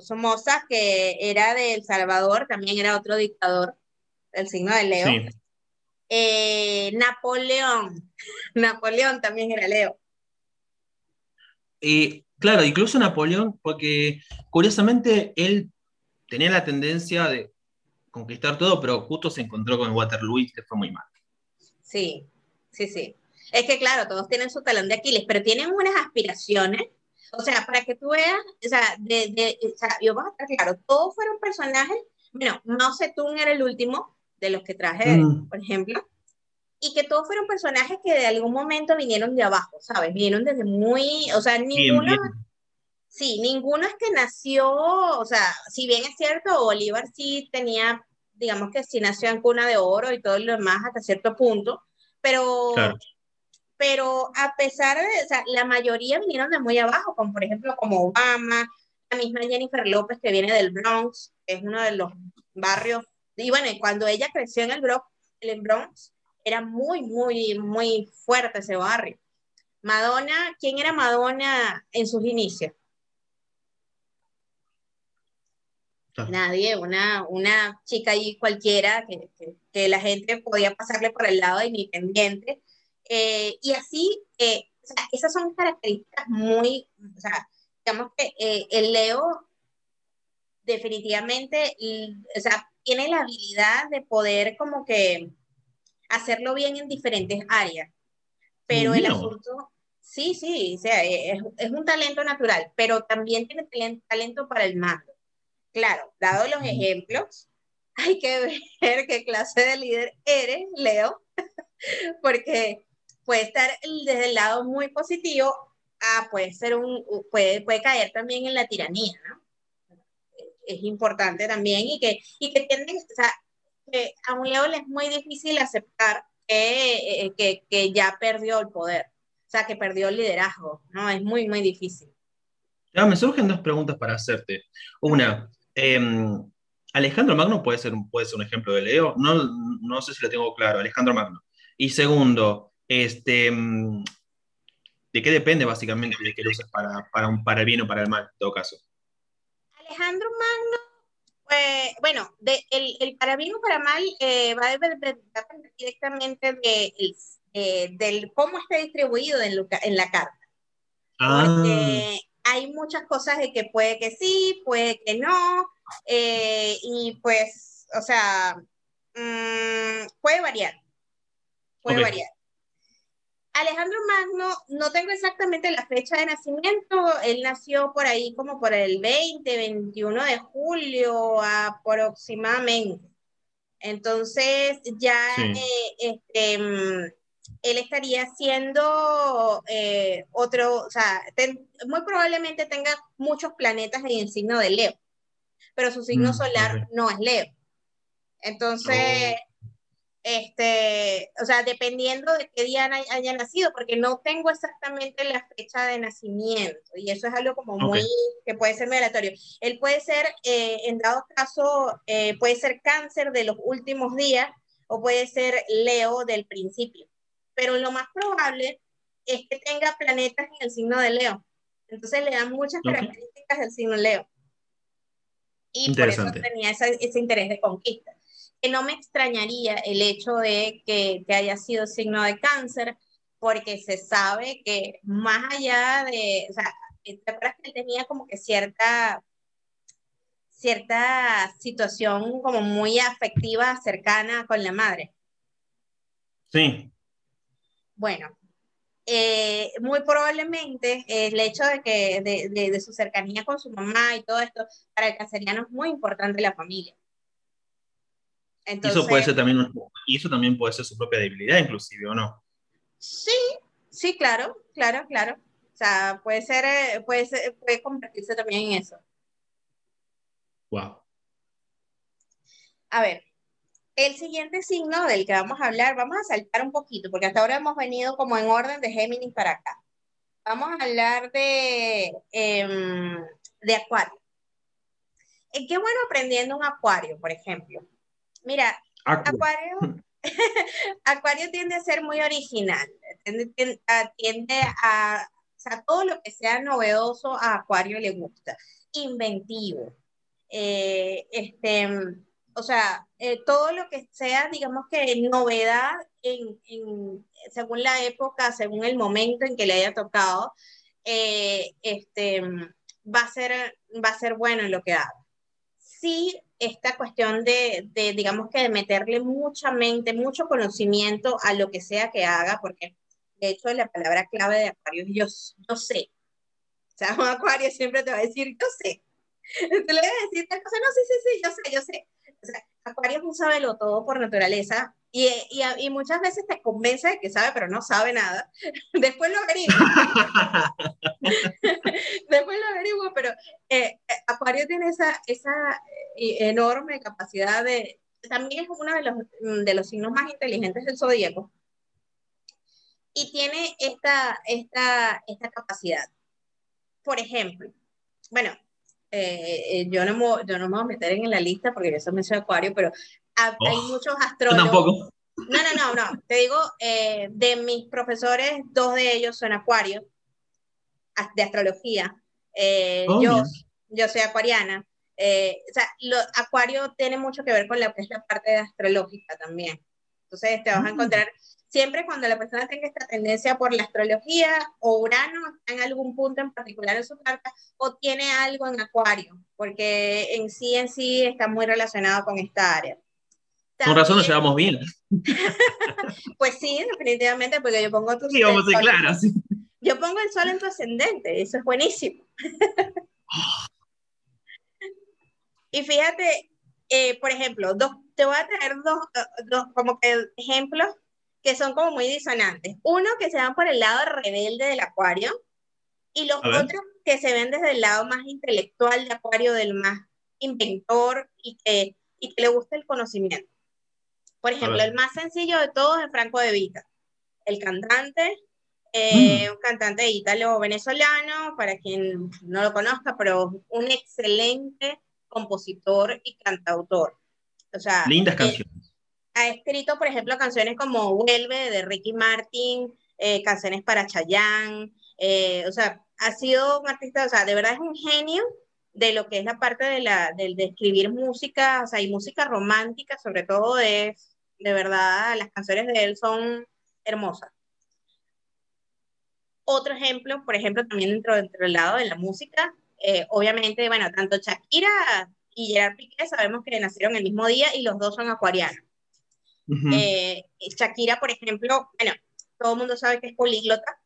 Speaker 2: Somoza, que era de El Salvador, también era otro dictador del signo de Leo. Eh, Napoleón, Napoleón también era Leo.
Speaker 1: Y claro, incluso Napoleón, porque curiosamente él tenía la tendencia de conquistar todo, pero justo se encontró con Waterloo y que fue muy mal.
Speaker 2: Sí, sí, sí. Es que claro, todos tienen su talón de Aquiles, pero tienen unas aspiraciones, O sea, para que tú veas, o sea, de, de, o sea yo voy a estar claro, todos fueron personajes, bueno, Mao Zedong era el último de los que traje, mm. por ejemplo, y que todos fueron personajes que de algún momento vinieron de abajo, ¿sabes? Vinieron desde muy, o sea, ninguno, sí, ninguno es que nació, o sea, si bien es cierto, Bolívar sí tenía, digamos que sí nació en cuna de oro y todo lo demás hasta cierto punto, pero, pero a pesar de, o sea, la mayoría vinieron de muy abajo, como por ejemplo como Obama, la misma Jennifer López que viene del Bronx, es uno de los barrios, y bueno, cuando ella creció en el Bronx, el Bronx era muy, muy, muy fuerte ese barrio. Madonna, ¿quién era Madonna en sus inicios? Ah. Nadie, una, una chica ahí cualquiera que, que, la gente podía pasarle por el lado de independiente. Eh, y así, eh, o sea, esas son características muy, o sea, digamos que eh, el Leo definitivamente, o sea, tiene la habilidad de poder como que hacerlo bien en diferentes áreas. Pero el asunto, sí, sí, o sea, es, es, un talento natural, pero también tiene talento para el mando. Claro, dado los ejemplos, hay que ver qué clase de líder eres, Leo, porque puede estar desde el lado muy positivo, a puede ser un, puede, puede caer también en la tiranía, ¿no? Es importante también y que, y que tienden, o sea, que a un Leo le es muy difícil aceptar que, eh, que, que, ya perdió el poder, o sea, que perdió el liderazgo, ¿no? Es muy, muy difícil.
Speaker 1: Ya, me surgen dos preguntas para hacerte. Una, em, Alejandro Magno puede ser, puede ser un ejemplo de Leo, no, no sé si lo tengo claro, Alejandro Magno. Y segundo, este, ¿de qué depende básicamente de que lo uses para, para, un, para el bien o para el mal, en todo caso?
Speaker 2: Alejandro Magno pues, bueno, de, el, el, para bien o para mal eh, va a depender directamente de, eh, del cómo está distribuido en, en la carta. Ah. Porque hay muchas cosas de que puede que sí, puede que no, eh, y pues, o sea, mmm, puede variar. Puede variar. Alejandro Magno, no tengo exactamente la fecha de nacimiento, él nació por ahí como por el 20, 21 de julio aproximadamente. Entonces ya eh, este, mm, él estaría siendo eh, otro, o sea, muy probablemente tenga muchos planetas en el signo de Leo, pero su signo mm, solar no es Leo. Entonces, oh este, o sea, dependiendo de qué día haya nacido, porque no tengo exactamente la fecha de nacimiento, y eso es algo como muy, que puede ser muy aleatorio. Él puede ser, eh, en dado caso, eh, puede ser cáncer de los últimos días, o puede ser Leo del principio, pero lo más probable es que tenga planetas en el signo de Leo. Entonces le dan muchas características del signo Leo. Y por eso tenía ese interés de conquista que no me extrañaría el hecho de que, que haya sido signo de cáncer, porque se sabe que más allá de, o sea, ¿te acuerdas que él tenía como que cierta, cierta situación como muy afectiva, cercana con la madre?
Speaker 1: Sí.
Speaker 2: Bueno, eh, muy probablemente el hecho de que de, de, de, su cercanía con su mamá y todo esto, para el canceriano es muy importante la familia
Speaker 1: eso puede ser también, y eso también puede ser su propia debilidad, inclusive, ¿o no?
Speaker 2: Sí, sí, claro, claro, claro. O sea, puede ser, eh, puede, ser, puede convertirse también en eso.
Speaker 1: Wow.
Speaker 2: A ver, el siguiente signo del que vamos a hablar, vamos a saltar un poquito, porque hasta ahora hemos venido como en orden de Géminis para acá. Vamos a hablar de, em, de Acuario. Eh, qué bueno aprendiendo un Acuario, por ejemplo. Mira, Acuario, Acuario tiende a ser muy original, tiende, a, o sea, todo lo que sea novedoso a Acuario le gusta, inventivo, eh, este, o sea, eh, todo lo que sea, digamos que novedad en, según la época, según el momento en que le haya tocado, eh, este, va, a ser, va a ser bueno en lo que haga. Sí, esta cuestión de, de, digamos que de meterle mucha mente, mucho conocimiento a lo que sea que haga, porque de hecho la palabra clave de Acuario es yo, yo sé. O sea, un acuario siempre te va a decir, yo sé. Tú le vas a decir tal cosa, no, sí, sí, sí, yo sé, yo sé. O sea, acuario es un sabelo todo por naturaleza y, y, y, muchas veces te convence de que sabe, pero no sabe nada. Después lo averiguo. Después lo averiguo, pero eh, Acuario tiene esa, esa eh, enorme capacidad de... También es uno de los, de los signos más inteligentes del zodíaco. Y tiene esta, esta, esta capacidad. Por ejemplo, bueno, eh, yo, no me, yo no me voy a meter en la lista porque yo soy mención Acuario, pero hay oh, muchos astrólogos.
Speaker 1: Tampoco.
Speaker 2: No, no, no, no. Te digo, eh, de mis profesores, dos de ellos son Acuario, de astrología. Eh, oh, yo, yo soy acuariana. o sea, lo, Acuario tiene mucho que ver con lo que es la parte astrológica también. Entonces te vas a mm. encontrar siempre cuando la persona tenga esta tendencia por la astrología o Urano está en algún punto en particular en su carta o tiene algo en Acuario, porque en sí en sí está muy relacionado con esta área.
Speaker 1: Con razón nos llevamos bien.
Speaker 2: pues sí, definitivamente, porque yo pongo tu
Speaker 1: sí, vamos a claro, sí.
Speaker 2: Yo pongo el sol en tu ascendente, eso es buenísimo. y fíjate, eh, por ejemplo, dos, te voy a traer dos, dos como que ejemplos que son como muy disonantes. Uno que se van por el lado rebelde del acuario y los otros que se ven desde el lado más intelectual de acuario, del más inventor y que, y que le gusta el conocimiento. Por ejemplo, el más sencillo de todos es Franco de Vita, el cantante, eh, mm. un cantante ítalo-venezolano, para quien no lo conozca, pero un excelente compositor y cantautor. O sea,
Speaker 1: Lindas eh, canciones
Speaker 2: ha escrito, por ejemplo, canciones como Vuelve de Ricky Martin, eh, canciones para Chayanne, eh, o sea, ha sido un artista, o sea, de verdad es un genio de lo que es la parte de, la, de, de escribir música, o sea, y música romántica, sobre todo, es, de verdad, las canciones de él son hermosas. Otro ejemplo, por ejemplo, también dentro, dentro del lado de la música, eh, obviamente, bueno, tanto Shakira y Gerard Piqué sabemos que nacieron el mismo día y los dos son acuarianos. Eh, Shakira, por ejemplo, bueno, todo el mundo sabe que es políglota.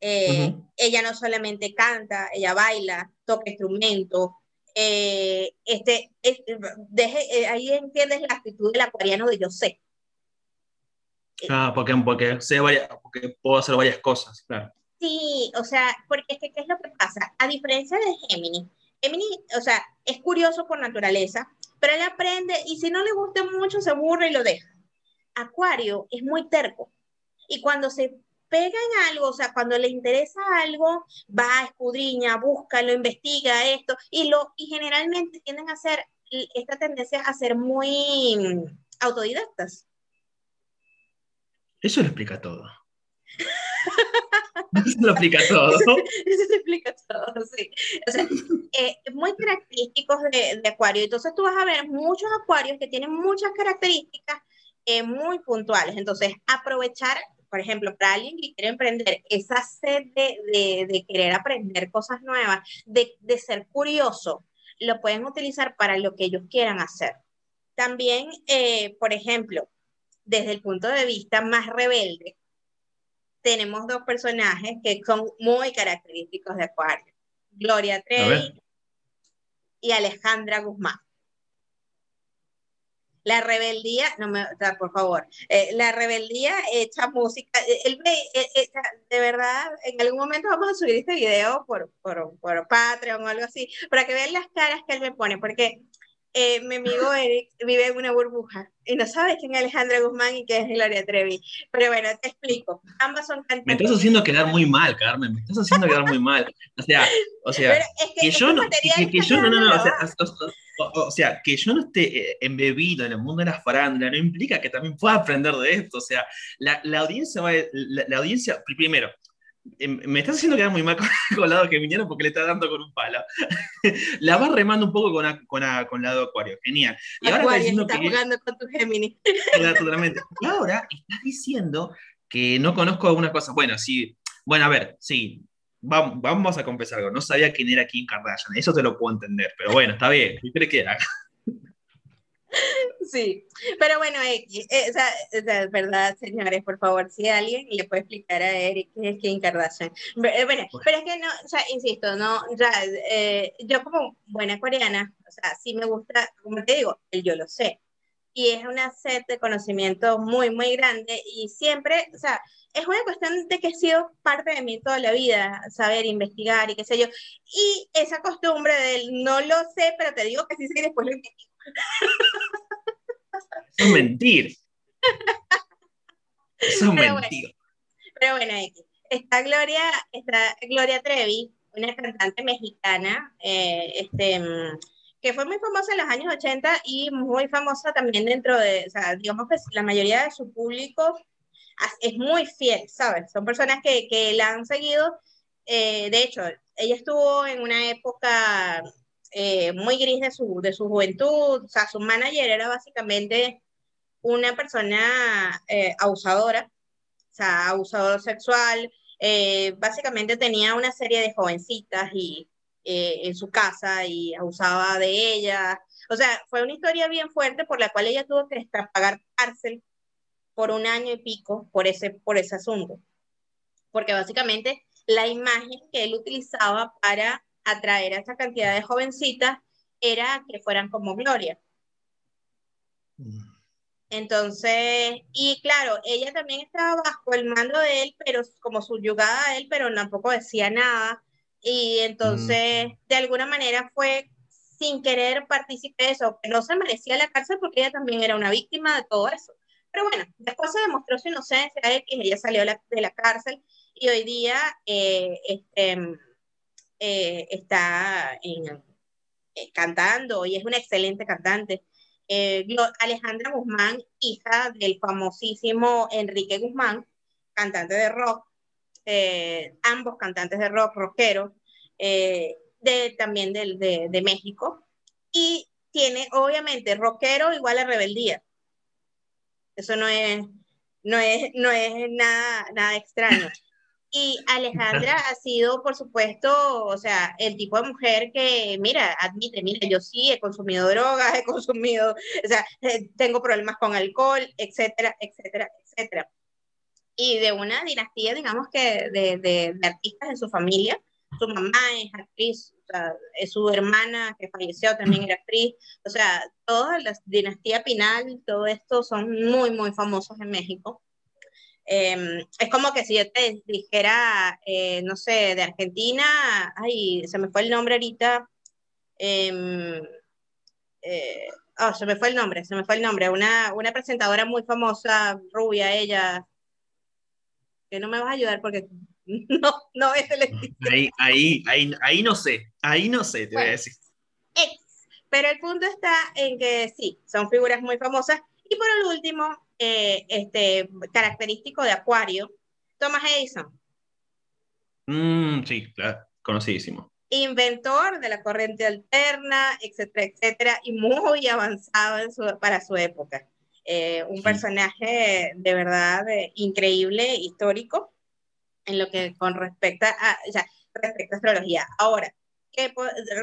Speaker 2: Eh, ella no solamente canta, ella baila, toca instrumento. Eh, este, deje, ahí entiendes la actitud del acuariano de yo sé.
Speaker 1: Ah, porque, porque, sé porque puedo hacer varias cosas, claro.
Speaker 2: Sí, o sea, porque es que, ¿qué es lo que pasa? A diferencia de Géminis, Géminis, o sea, es curioso por naturaleza, pero él aprende y si no le gusta mucho se aburre y lo deja. Acuario es muy terco y cuando se pega en algo, o sea, cuando le interesa algo, va, escudriña, busca, lo investiga esto y, lo, y generalmente tienden a ser, esta tendencia a ser muy autodidactas.
Speaker 1: Eso lo explica todo. Eso lo explica todo.
Speaker 2: Eso se explica todo, sí. O sea, eh, muy característicos de, de, Acuario. Entonces tú vas a ver muchos Acuarios que tienen muchas características eh, muy puntuales. Entonces, aprovechar, por ejemplo, para alguien que quiere emprender, esa sed de, de, de querer aprender cosas nuevas, de, de ser curioso, lo pueden utilizar para lo que ellos quieran hacer. También, eh, por ejemplo, desde el punto de vista más rebelde, tenemos dos personajes que son muy característicos de Acuario. Gloria Trevi y Alejandra Guzmán. La rebeldía, no me, por favor, eh, la rebeldía hecha música, el, de verdad, en algún momento vamos a subir este video por, por, por Patreon o algo así, para que vean las caras que él me pone, porque eh, mi amigo Eric vive en una burbuja y no sabe quién es Alejandra Guzmán y quién es Gloria Trevi. Pero bueno, te explico. Ambas son cantantes.
Speaker 1: Me estás haciendo quedar muy mal, Carmen. Me estás haciendo quedar muy mal. O sea, o sea que, yo no, que, yo no, no, no, o sea, que yo no esté eh, embebido en el mundo de la farándula no implica que también pueda aprender de esto. O sea, la, la audiencia va, la, la audiencia, primero, Em, me estás haciendo quedar muy mal con, el lado que vinieron porque le está dando con un palo. la vas remando un poco con, con, con lado Acuario. Genial.
Speaker 2: Y ahora estás jugando con tu Géminis.
Speaker 1: Totalmente. Y ahora estás diciendo que no conozco algunas cosas. Bueno, sí. Bueno, a ver, sí. Vamos, vamos a confesar algo. No sabía quién era Kim Kardashian. Eso te lo puedo entender. Pero bueno, está bien. ¿Qué crees que haga?
Speaker 2: Sí, pero bueno, X, eh, es verdad, señores, por favor, si alguien le puede explicar a Eric qué es Kim Kardashian. Eh, bueno, pero es que no, o sea, insisto, no, ya, eh, yo como buena coreana, o sea, sí me gusta, como te digo, el yo lo sé. Y es una set de conocimiento muy, muy grande y siempre, o sea, es una cuestión de que ha sido parte de mí toda la vida, saber investigar y qué sé yo. Y esa costumbre del no lo sé, pero te digo que sí sé y después lo investigo.
Speaker 1: Es mentir. Eso es mentir.
Speaker 2: pero bueno, está Gloria, está Gloria Trevi, una cantante mexicana, eh, este, que fue muy famosa en los años 80 y muy famosa también dentro de, o sea, digamos que la mayoría de su público es muy fiel, ¿sabes? Son personas que, que la han seguido. Eh, de hecho, ella estuvo en una época eh, muy gris de su, de su juventud, o sea, su manager era básicamente una persona eh, abusadora, o sea, abusador sexual, eh, básicamente tenía una serie de jovencitas y, en su casa y abusaba de ellas. O sea, fue una historia bien fuerte por la cual ella tuvo que pagar cárcel por un año y pico por ese, por ese asunto. Porque básicamente la imagen que él utilizaba para atraer a esa cantidad de jovencitas era que fueran como Gloria. Mm. Entonces, y claro, ella también estaba bajo el mando de él, pero como subyugada a él, pero tampoco decía nada. Y entonces, mm. de alguna manera fue sin querer participar de eso, que no se merecía la cárcel porque ella también era una víctima de todo eso. Pero bueno, después se demostró su inocencia de que ella salió de la cárcel y hoy día eh, este, eh, está en, eh, cantando y es una excelente cantante. Alejandra Guzmán, hija del famosísimo Enrique Guzmán, cantante de rock, ambos cantantes de rock, rockeros, de, también de, de, México, y tiene obviamente rockero igual a rebeldía. Eso no es, no es, no es nada, nada extraño. Y Alejandra ha sido, por supuesto, o sea, el tipo de mujer que, mira, admite, mira, yo sí he consumido drogas, he consumido, o sea, eh, tengo problemas con alcohol, etcétera, etcétera, etcétera. Y de una dinastía, digamos que de, de, artistas en su familia, su mamá es actriz, es su hermana que falleció también era actriz, o sea, toda la dinastía Pinal, todo esto son muy, muy famosos en México. Em, es como que si yo te dijera, eh, no sé, de Argentina, ay, se me fue el nombre ahorita. Eh, oh, se me fue el nombre, se me fue el nombre. Una, una presentadora muy famosa, rubia, ella, que no me vas a ayudar porque no, no es el
Speaker 1: estilo. Ahí, ahí, ahí, ahí no sé, ahí no sé, te voy a decir.
Speaker 2: Pero el punto está en que sí, son figuras muy famosas. Y por el último, eh, este, característico de Acuario, Thomas Edison.
Speaker 1: Mm, sí, claro, conocidísimo.
Speaker 2: Inventor de la corriente alterna, etcétera, etcétera, y muy avanzado para su época. Eh, un personaje de verdad eh, increíble, histórico, en lo que con respecto a, respecto a astrología. Ahora, ¿qué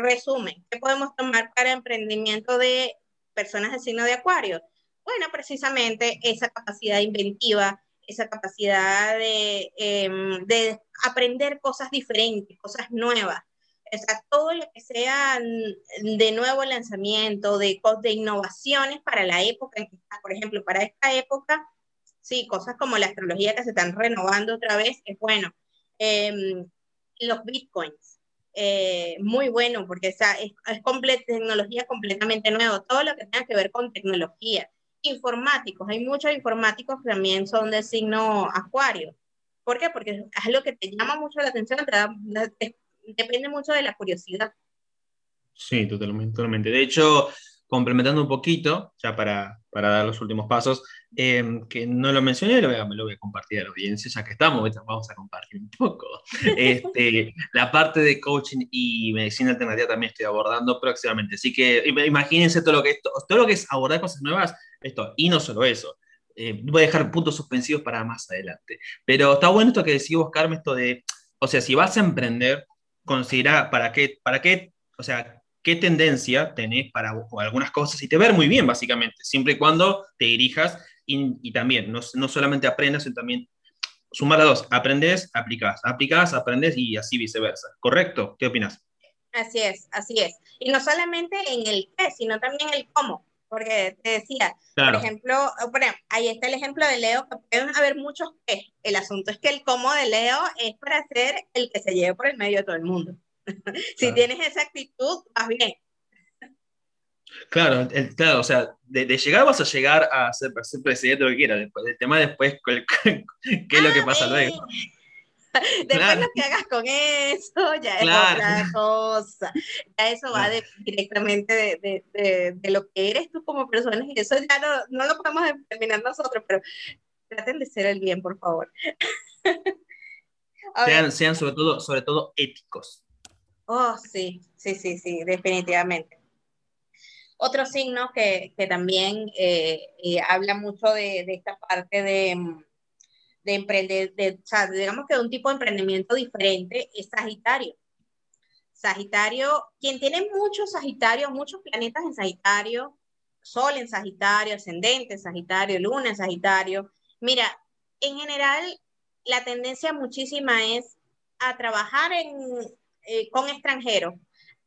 Speaker 2: resumen, ¿qué podemos tomar para emprendimiento de personas de signo de Acuario? Bueno, precisamente esa capacidad inventiva, esa capacidad de, em, de aprender cosas diferentes, cosas nuevas. O sea, todo lo que sea de nuevo lanzamiento, de, de innovaciones para la época en que está, por ejemplo, para esta época, sí, cosas como la astrología que se están renovando otra vez, es bueno. Em, los bitcoins, eh, muy bueno, porque es, es tecnología completamente nueva, todo lo que tenga que ver con tecnología informáticos, hay muchos informáticos que también son de signo acuario. ¿Por qué? Porque es lo que te llama mucho la atención, depende mucho de la curiosidad.
Speaker 1: Sí, totalmente, totalmente. De hecho, complementando un poquito, ya para, para dar los últimos pasos, em, que no lo mencioné, lo voy, a, lo voy a compartir a la audiencia, ya que estamos, vamos a compartir un poco. Este, la parte de coaching y medicina alternativa también estoy abordando próximamente, así que imagínense todo lo que, todo lo que es abordar cosas nuevas, esto, y no solo eso. Eh, voy a dejar puntos suspensivos para más adelante. Pero está bueno esto que decís vos, Carmen, esto de, o sea, si vas a emprender, considera para qué, para qué, o sea, qué tendencia tenés para algunas cosas y te ver muy bien, básicamente, siempre y cuando te dirijas y, también, no, no, solamente aprendas, sino también sumar a dos, aprendes, aplicas, aplicas, aprendes y así viceversa. ¿Correcto? ¿Qué opinas?
Speaker 2: Así es, así es. Y no solamente en el qué, sino también el cómo. Porque te decía, por ejemplo, ahí está el ejemplo de Leo, que pueden haber muchos qué. El asunto es que el cómo de Leo es para ser el que se lleve por el medio de todo el mundo. si tienes esa actitud, vas bien.
Speaker 1: Claro, el, claro, o sea, de, llegar vas a llegar a ser, presidente lo que quieras. Después, el tema después, ¿qué es lo que pasa luego?
Speaker 2: Después lo que hagas con eso ya es otra cosa. Ya eso va directamente de, de, de, lo que eres tú como persona y eso ya no, no lo podemos determinar nosotros, pero traten de ser el bien, por favor.
Speaker 1: sean, sean sobre todo, sobre todo éticos.
Speaker 2: Oh, sí, sí, sí, sí, definitivamente. Otro signo que, que también eh, eh, habla mucho de, de, esta parte de, de emprender, de, o sea, digamos que de un tipo de emprendimiento diferente es Sagitario. Sagitario, quien tiene muchos Sagitarios, muchos planetas en Sagitario, Sol en Sagitario, Ascendente en Sagitario, Luna en Sagitario. Mira, en general, la tendencia muchísima es a trabajar en, eh, con extranjeros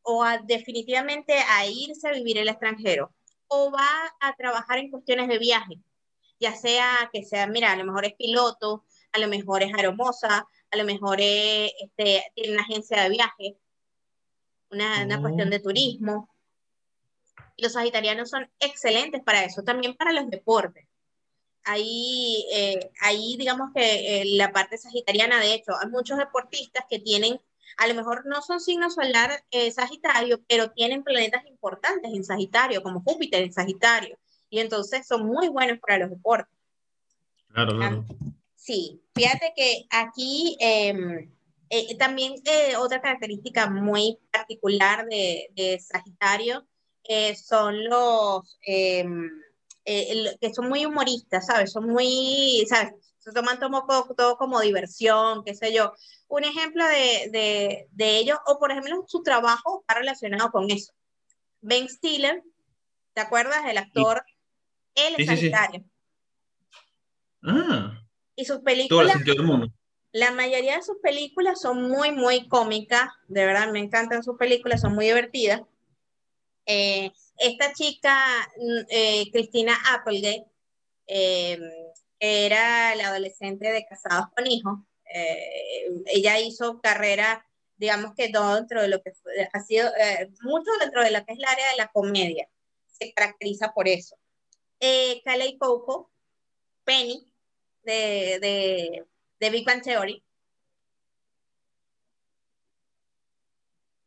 Speaker 2: o definitivamente a irse a vivir el extranjero o va a trabajar en cuestiones de viaje, ya sea que sea, mira, a lo mejor es piloto, a lo mejor es aromosa, a lo mejor es, este, tiene una agencia de viaje, una, una cuestión de turismo. Los sagitarianos son excelentes para eso, también para los deportes. Ahí, eh, ahí digamos que eh, la parte sagitariana, de hecho, hay muchos deportistas que tienen a lo mejor no son signos solar eh, Sagitario, pero tienen planetas importantes en Sagitario, como Júpiter en Sagitario, y entonces son muy buenos para los deportes.
Speaker 1: Claro, claro.
Speaker 2: Sí, fíjate que aquí em, eh, también eh, otra característica muy particular de, de Sagitario son los em, que son muy humoristas, ¿sabes? Son muy, ¿sabes? Se toman todo, todo como diversión, qué sé yo un ejemplo de, de, de ellos, o por ejemplo su trabajo está relacionado con eso. Ben Stiller, ¿te acuerdas del actor? Él es sanitario.
Speaker 1: Ah.
Speaker 2: Y sus películas, la mayoría de sus películas son muy, muy cómicas, de verdad me encantan sus películas, son muy divertidas. Eh, esta chica, mm, eh, Cristina Applegate, eh, era la adolescente de Casados con Hijos, ella hizo carrera, digamos que todo dentro de lo que ha sido, mucho dentro de lo que es el área de la comedia, se caracteriza por eso. Eh, Kalei Coco, Penny, de, de, de Big Bang Theory.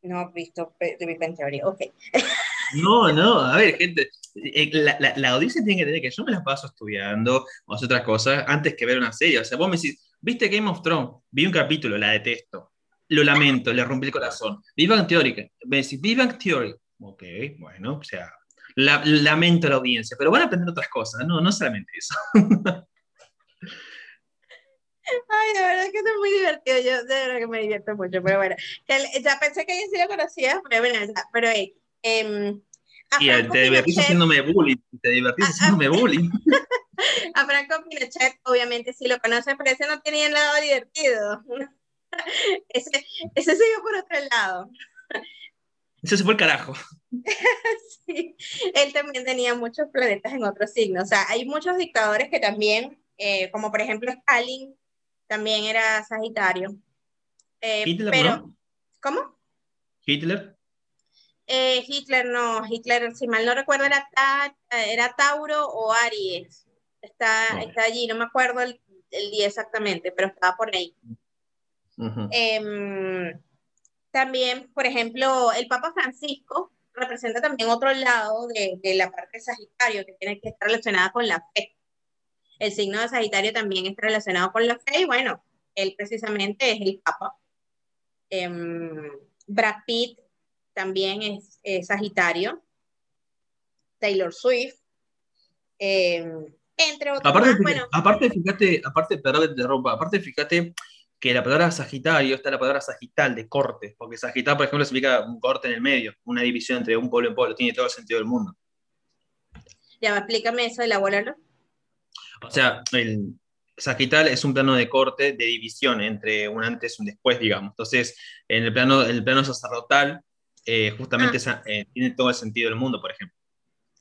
Speaker 2: No he visto de Big Bang Theory, ok.
Speaker 1: No, no, a ver, gente, eh, la, la, la, audiencia tiene que entender que yo me la paso estudiando o hacer otras cosas antes que ver una serie. O sea, vos me decís, ¿Viste Game of Thrones? Vi un capítulo, la detesto. Lo lamento, le rompí el corazón. Vivan Theory. Me decís, Vivan Theory. Ok, bueno, o sea, la, lamento la audiencia, pero van a aprender otras cosas, no, no solamente eso.
Speaker 2: Ay, de verdad que es muy divertido. Yo de verdad que me divierto mucho, pero bueno. Ya pensé que sí lo conocía, pero bueno, pero eh, eh,
Speaker 1: y te divertís haciéndome bullying, te divertís haciéndome bullying.
Speaker 2: A Franco Pinochet, obviamente sí lo conoce, pero ese no tenía nada divertido. ese, ese se dio por otro lado.
Speaker 1: Ese se fue el carajo.
Speaker 2: sí, él también tenía muchos planetas en otros signos. O sea, hay muchos dictadores que también, eh, como por ejemplo Stalin, también era Sagitario.
Speaker 1: Eh, Hitler, pero,
Speaker 2: ¿Cómo?
Speaker 1: Hitler.
Speaker 2: Eh, Hitler no, Hitler, si mal no recuerdo, era, era Tauro o Aries. Está, está allí, no me acuerdo el, día exactamente, pero estaba por ahí. También, por ejemplo, el Papa Francisco representa también otro lado de, de, la parte de Sagitario, que tiene que estar relacionada con la fe. El signo de Sagitario también está relacionado con la fe, y bueno, él precisamente es el Papa. Em, Brad Pitt también es, Sagitario, Taylor Swift, eh, entre otros.
Speaker 1: Aparte, aparte, fíjate, aparte, perdón, te aparte, fíjate que la palabra Sagitario está la palabra sagital de corte, porque sagital, por ejemplo, significa un corte en el medio, una división entre un pueblo y un pueblo, tiene todo el sentido del mundo.
Speaker 2: Ya, explícame eso del abuelo.
Speaker 1: O sea, el sagital es un plano de corte, de división entre un antes y un después, digamos. Entonces, en el plano, el plano sacerdotal, eh, justamente
Speaker 2: Ah.
Speaker 1: eh, tiene todo el sentido del mundo, por ejemplo.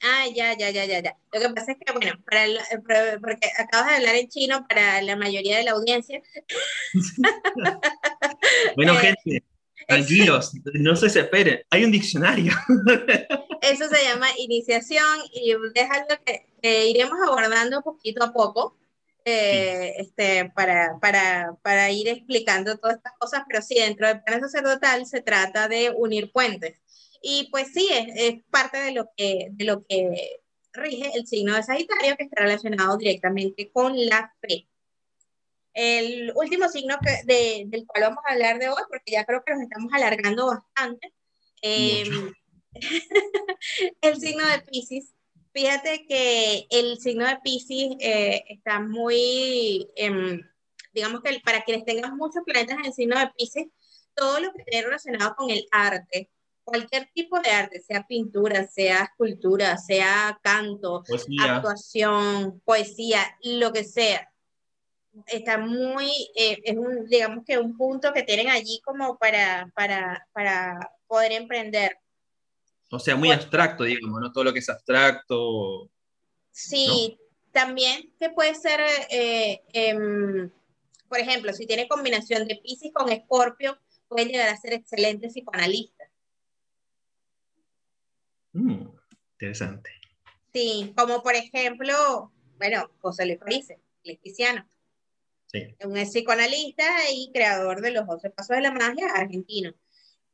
Speaker 2: Ah, ya, ya, ya, ya, ya. Lo que pasa es que, bueno, para el- eh, porque acabas de hablar en chino para la mayoría de la audiencia.
Speaker 1: Bueno,
Speaker 2: Eh,
Speaker 1: gente, tranquilos, no se desesperen, hay un diccionario.
Speaker 2: Eso se llama iniciación y algo que, que iremos abordando poquito a poco. eh, este, para, para, para ir explicando todas estas cosas, pero sí, dentro del plan sacerdotal se trata de unir puentes. Y pues sí, es, es parte de lo, que, de lo que rige el signo de Sagitario, que está relacionado directamente con la fe. El último signo que, de, del cual vamos a hablar de hoy, porque ya creo que nos estamos alargando bastante, eh, el signo de Pisces. Fíjate que el signo de Pisces eh, está muy, eh, digamos que para quienes tengan muchos planetas en el signo de Pisces, todo lo que esté relacionado con el arte, cualquier tipo de arte, sea pintura, sea escultura, sea canto,
Speaker 1: Poesía.
Speaker 2: actuación, poesía, lo que sea. Está muy, eh, es un, digamos que un punto que tienen allí como para, para, para poder emprender.
Speaker 1: O sea, muy
Speaker 2: Bueno.
Speaker 1: abstracto, digamos, ¿no? Todo lo que es abstracto.
Speaker 2: Sí, también que puede ser, eh, em, por ejemplo, si tiene combinación de Pisces con Escorpio, puede llegar a ser excelente psicoanalista.
Speaker 1: Mm, interesante.
Speaker 2: Sí, como por ejemplo, bueno, José Luis es pisciano,
Speaker 1: Sí.
Speaker 2: un psicoanalista y creador de los 12 pasos de la magia argentino.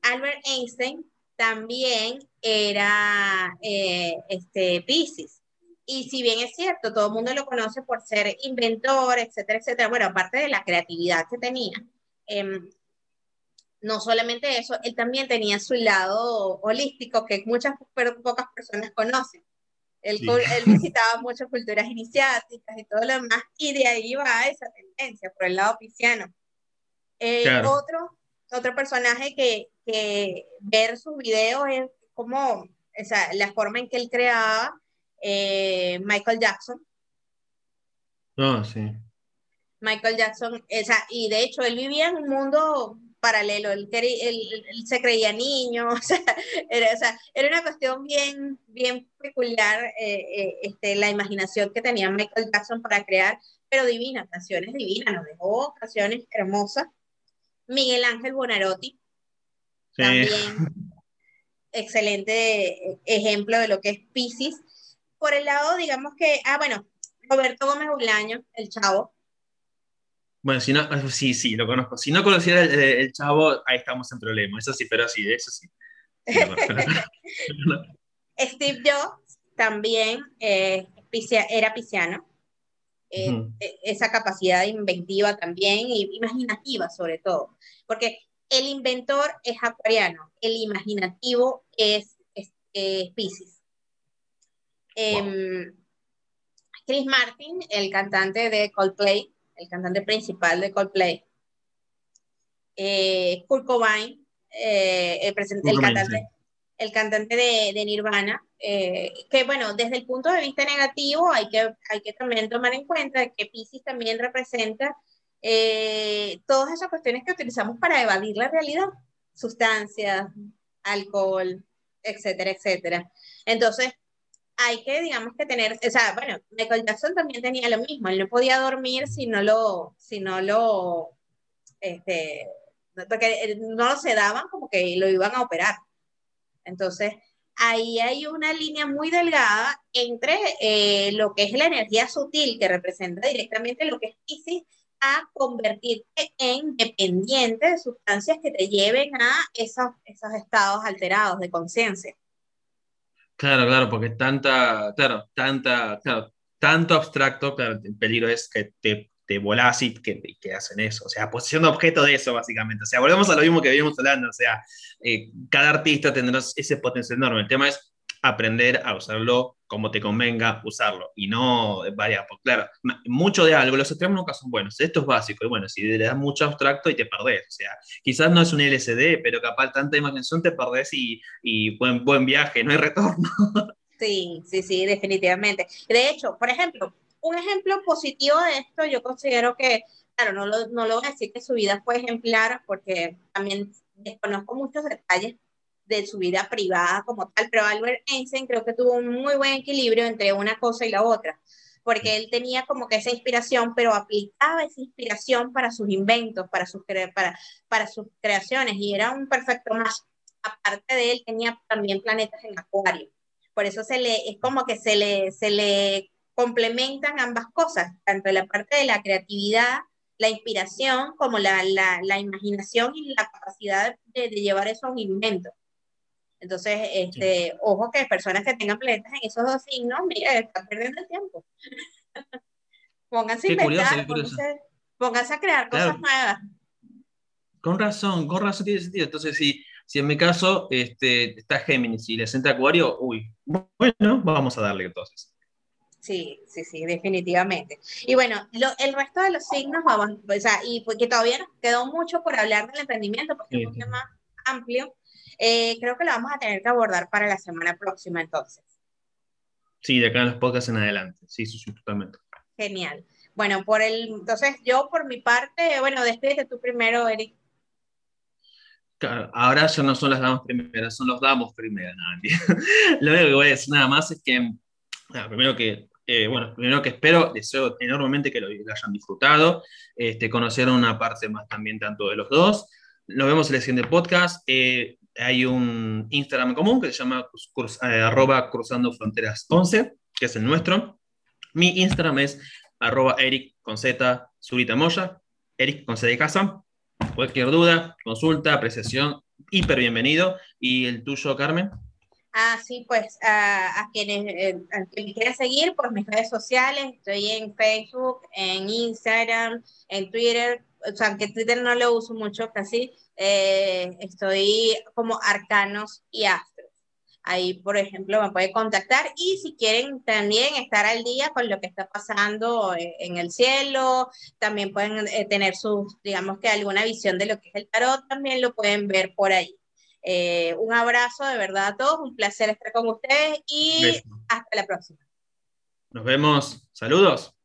Speaker 2: Albert Einstein también era eh, este, Pisces. Y si bien es cierto, todo el mundo lo conoce por ser inventor, etcétera, etcétera, bueno, aparte de la creatividad que tenía, em, no solamente eso, él también tenía su lado holístico que muchas pero pocas personas conocen. Él,
Speaker 1: Sí.
Speaker 2: cu- él visitaba muchas culturas iniciáticas y todo lo demás, y de ahí va esa tendencia por el lado pisciano. Eh,
Speaker 1: Claro.
Speaker 2: otro, otro personaje que, que ver sus videos es como o sea, la forma en que él creaba eh, Michael Jackson.
Speaker 1: No, sí.
Speaker 2: Michael Jackson, o sea, y de hecho él vivía en un mundo paralelo, él, él- él se creía niño, o sea, era, o sea, era una cuestión bien, bien peculiar eh, eh, este, la imaginación que tenía Michael Jackson para crear, pero divina, canciones divinas, nos dejó canciones hermosas. Miguel Ángel Bonarotti,
Speaker 1: Sí.
Speaker 2: también excelente ejemplo de lo que es Pisces. Por el lado, digamos que, ah, bueno, Roberto Gómez Bolaño, el chavo,
Speaker 1: Bueno, si no, sí, sí, lo conozco. Si no conociera el, el chavo, ahí estamos en problema. Eso sí, pero sí, eso sí.
Speaker 2: Steve Jobs también eh, era pisciano. Eh, eh, esa capacidad inventiva también, imaginativa sobre todo, porque el inventor es acuariano, el imaginativo es, es. Em, Chris Martin, el cantante de Coldplay, el cantante principal de Coldplay. Eh, Kurt Cobain, eh, el, cantante, el cantante de, de Nirvana, eh, que bueno, desde el punto de vista negativo hay que, hay que también tomar en cuenta que Pisces también representa eh, todas esas cuestiones que utilizamos para evadir la realidad, sustancias, alcohol, etcétera, etcétera. Entonces, hay que, digamos, que tener, o sea, bueno, Michael Jackson también tenía lo mismo, él no podía dormir si no lo, si no lo, este, porque no lo sedaban como que lo iban a operar. Entonces, ahí hay una línea muy delgada entre eh, lo que es la energía sutil que representa directamente lo que es Pisces a convertirte en dependiente de sustancias que te lleven a esos, esos estados alterados de conciencia.
Speaker 1: Claro, claro, porque tanta, claro, tanta, claro, tanto abstracto, claro, el peligro es que te, te volás y que, que hacen eso, o sea, posición de objeto de eso, básicamente. O sea, volvemos a lo mismo que veníamos hablando, o sea, eh, cada artista tendrá ese potencial enorme. El tema es aprender a usarlo como te convenga usarlo y no vaya, pues claro, mucho de algo, los extremos nunca son buenos, esto es básico, y bueno, si le das mucho abstracto y te perdés, o sea, quizás no es un LCD, pero capaz tanta imaginación te perdés y, y buen, buen viaje, no hay retorno.
Speaker 2: Sí, sí, sí, definitivamente. De hecho, por ejemplo, un ejemplo positivo de esto, yo considero que, claro, no lo, no lo voy a decir que su vida fue ejemplar, porque también desconozco muchos detalles de su vida privada como tal, pero Albert Einstein creo que tuvo un muy buen equilibrio entre una cosa y la otra, porque él tenía como que esa inspiración, pero aplicaba esa inspiración para sus inventos, para sus, para, para sus creaciones, y era un perfecto más. Aparte de él, tenía también planetas en acuario. Por eso se le, es como que se le, se le complementan ambas cosas, tanto la parte de la creatividad, la inspiración, como la, la, la imaginación y la capacidad de, de llevar eso a un invento. Entonces, este, ojo que personas que tengan planetas en esos dos signos, mira, están perdiendo el tiempo. pónganse a inventar, pónganse, a crear cosas nuevas.
Speaker 1: Con razón, con razón tiene sentido. Entonces, si, si en mi caso este, está Géminis y le entra Acuario, uy, bueno, vamos a darle entonces.
Speaker 2: Sí, sí, sí, definitivamente. Y bueno, el resto de los signos, vamos, o sea, y porque todavía nos quedó mucho por hablar del emprendimiento, porque es un tema amplio, eh, creo que lo vamos a tener que abordar para la semana próxima entonces.
Speaker 1: Sí, de acá en los podcasts en adelante. Sí, sí, sí, totalmente.
Speaker 2: Genial. Bueno, por el, entonces yo por mi parte, bueno, despídete tú primero, Eric.
Speaker 1: ahora ya no son las damas primeras, son los damos primeras. Lo único que voy a decir nada más es que, primero que, eh, bueno, primero que espero, deseo enormemente que lo, hayan disfrutado, este, conocer una parte más también tanto de los dos. Nos vemos en el siguiente podcast. Eh, hay un Instagram común que se llama eh, arroba cruzando fronteras 11, que es el nuestro. Mi Instagram es arroba eric con z surita moya, eric con z de casa. Cualquier duda, consulta, apreciación, hiper bienvenido. ¿Y el tuyo, Carmen?
Speaker 2: Ah, sí, pues a, quienes eh, a quien quieran seguir, pues mis redes sociales, estoy en Facebook, en Instagram, en Twitter, o sea, que Twitter no lo uso mucho casi, eh, estoy como arcanos y astros. Ahí, por ejemplo, me pueden contactar y si quieren también estar al día con lo que está pasando eh, en el cielo, también pueden eh, tener sus, digamos que alguna visión de lo que es el tarot, también lo pueden ver por ahí. un abrazo de verdad a todos, un placer estar con ustedes y hasta la próxima.
Speaker 1: Nos vemos, saludos.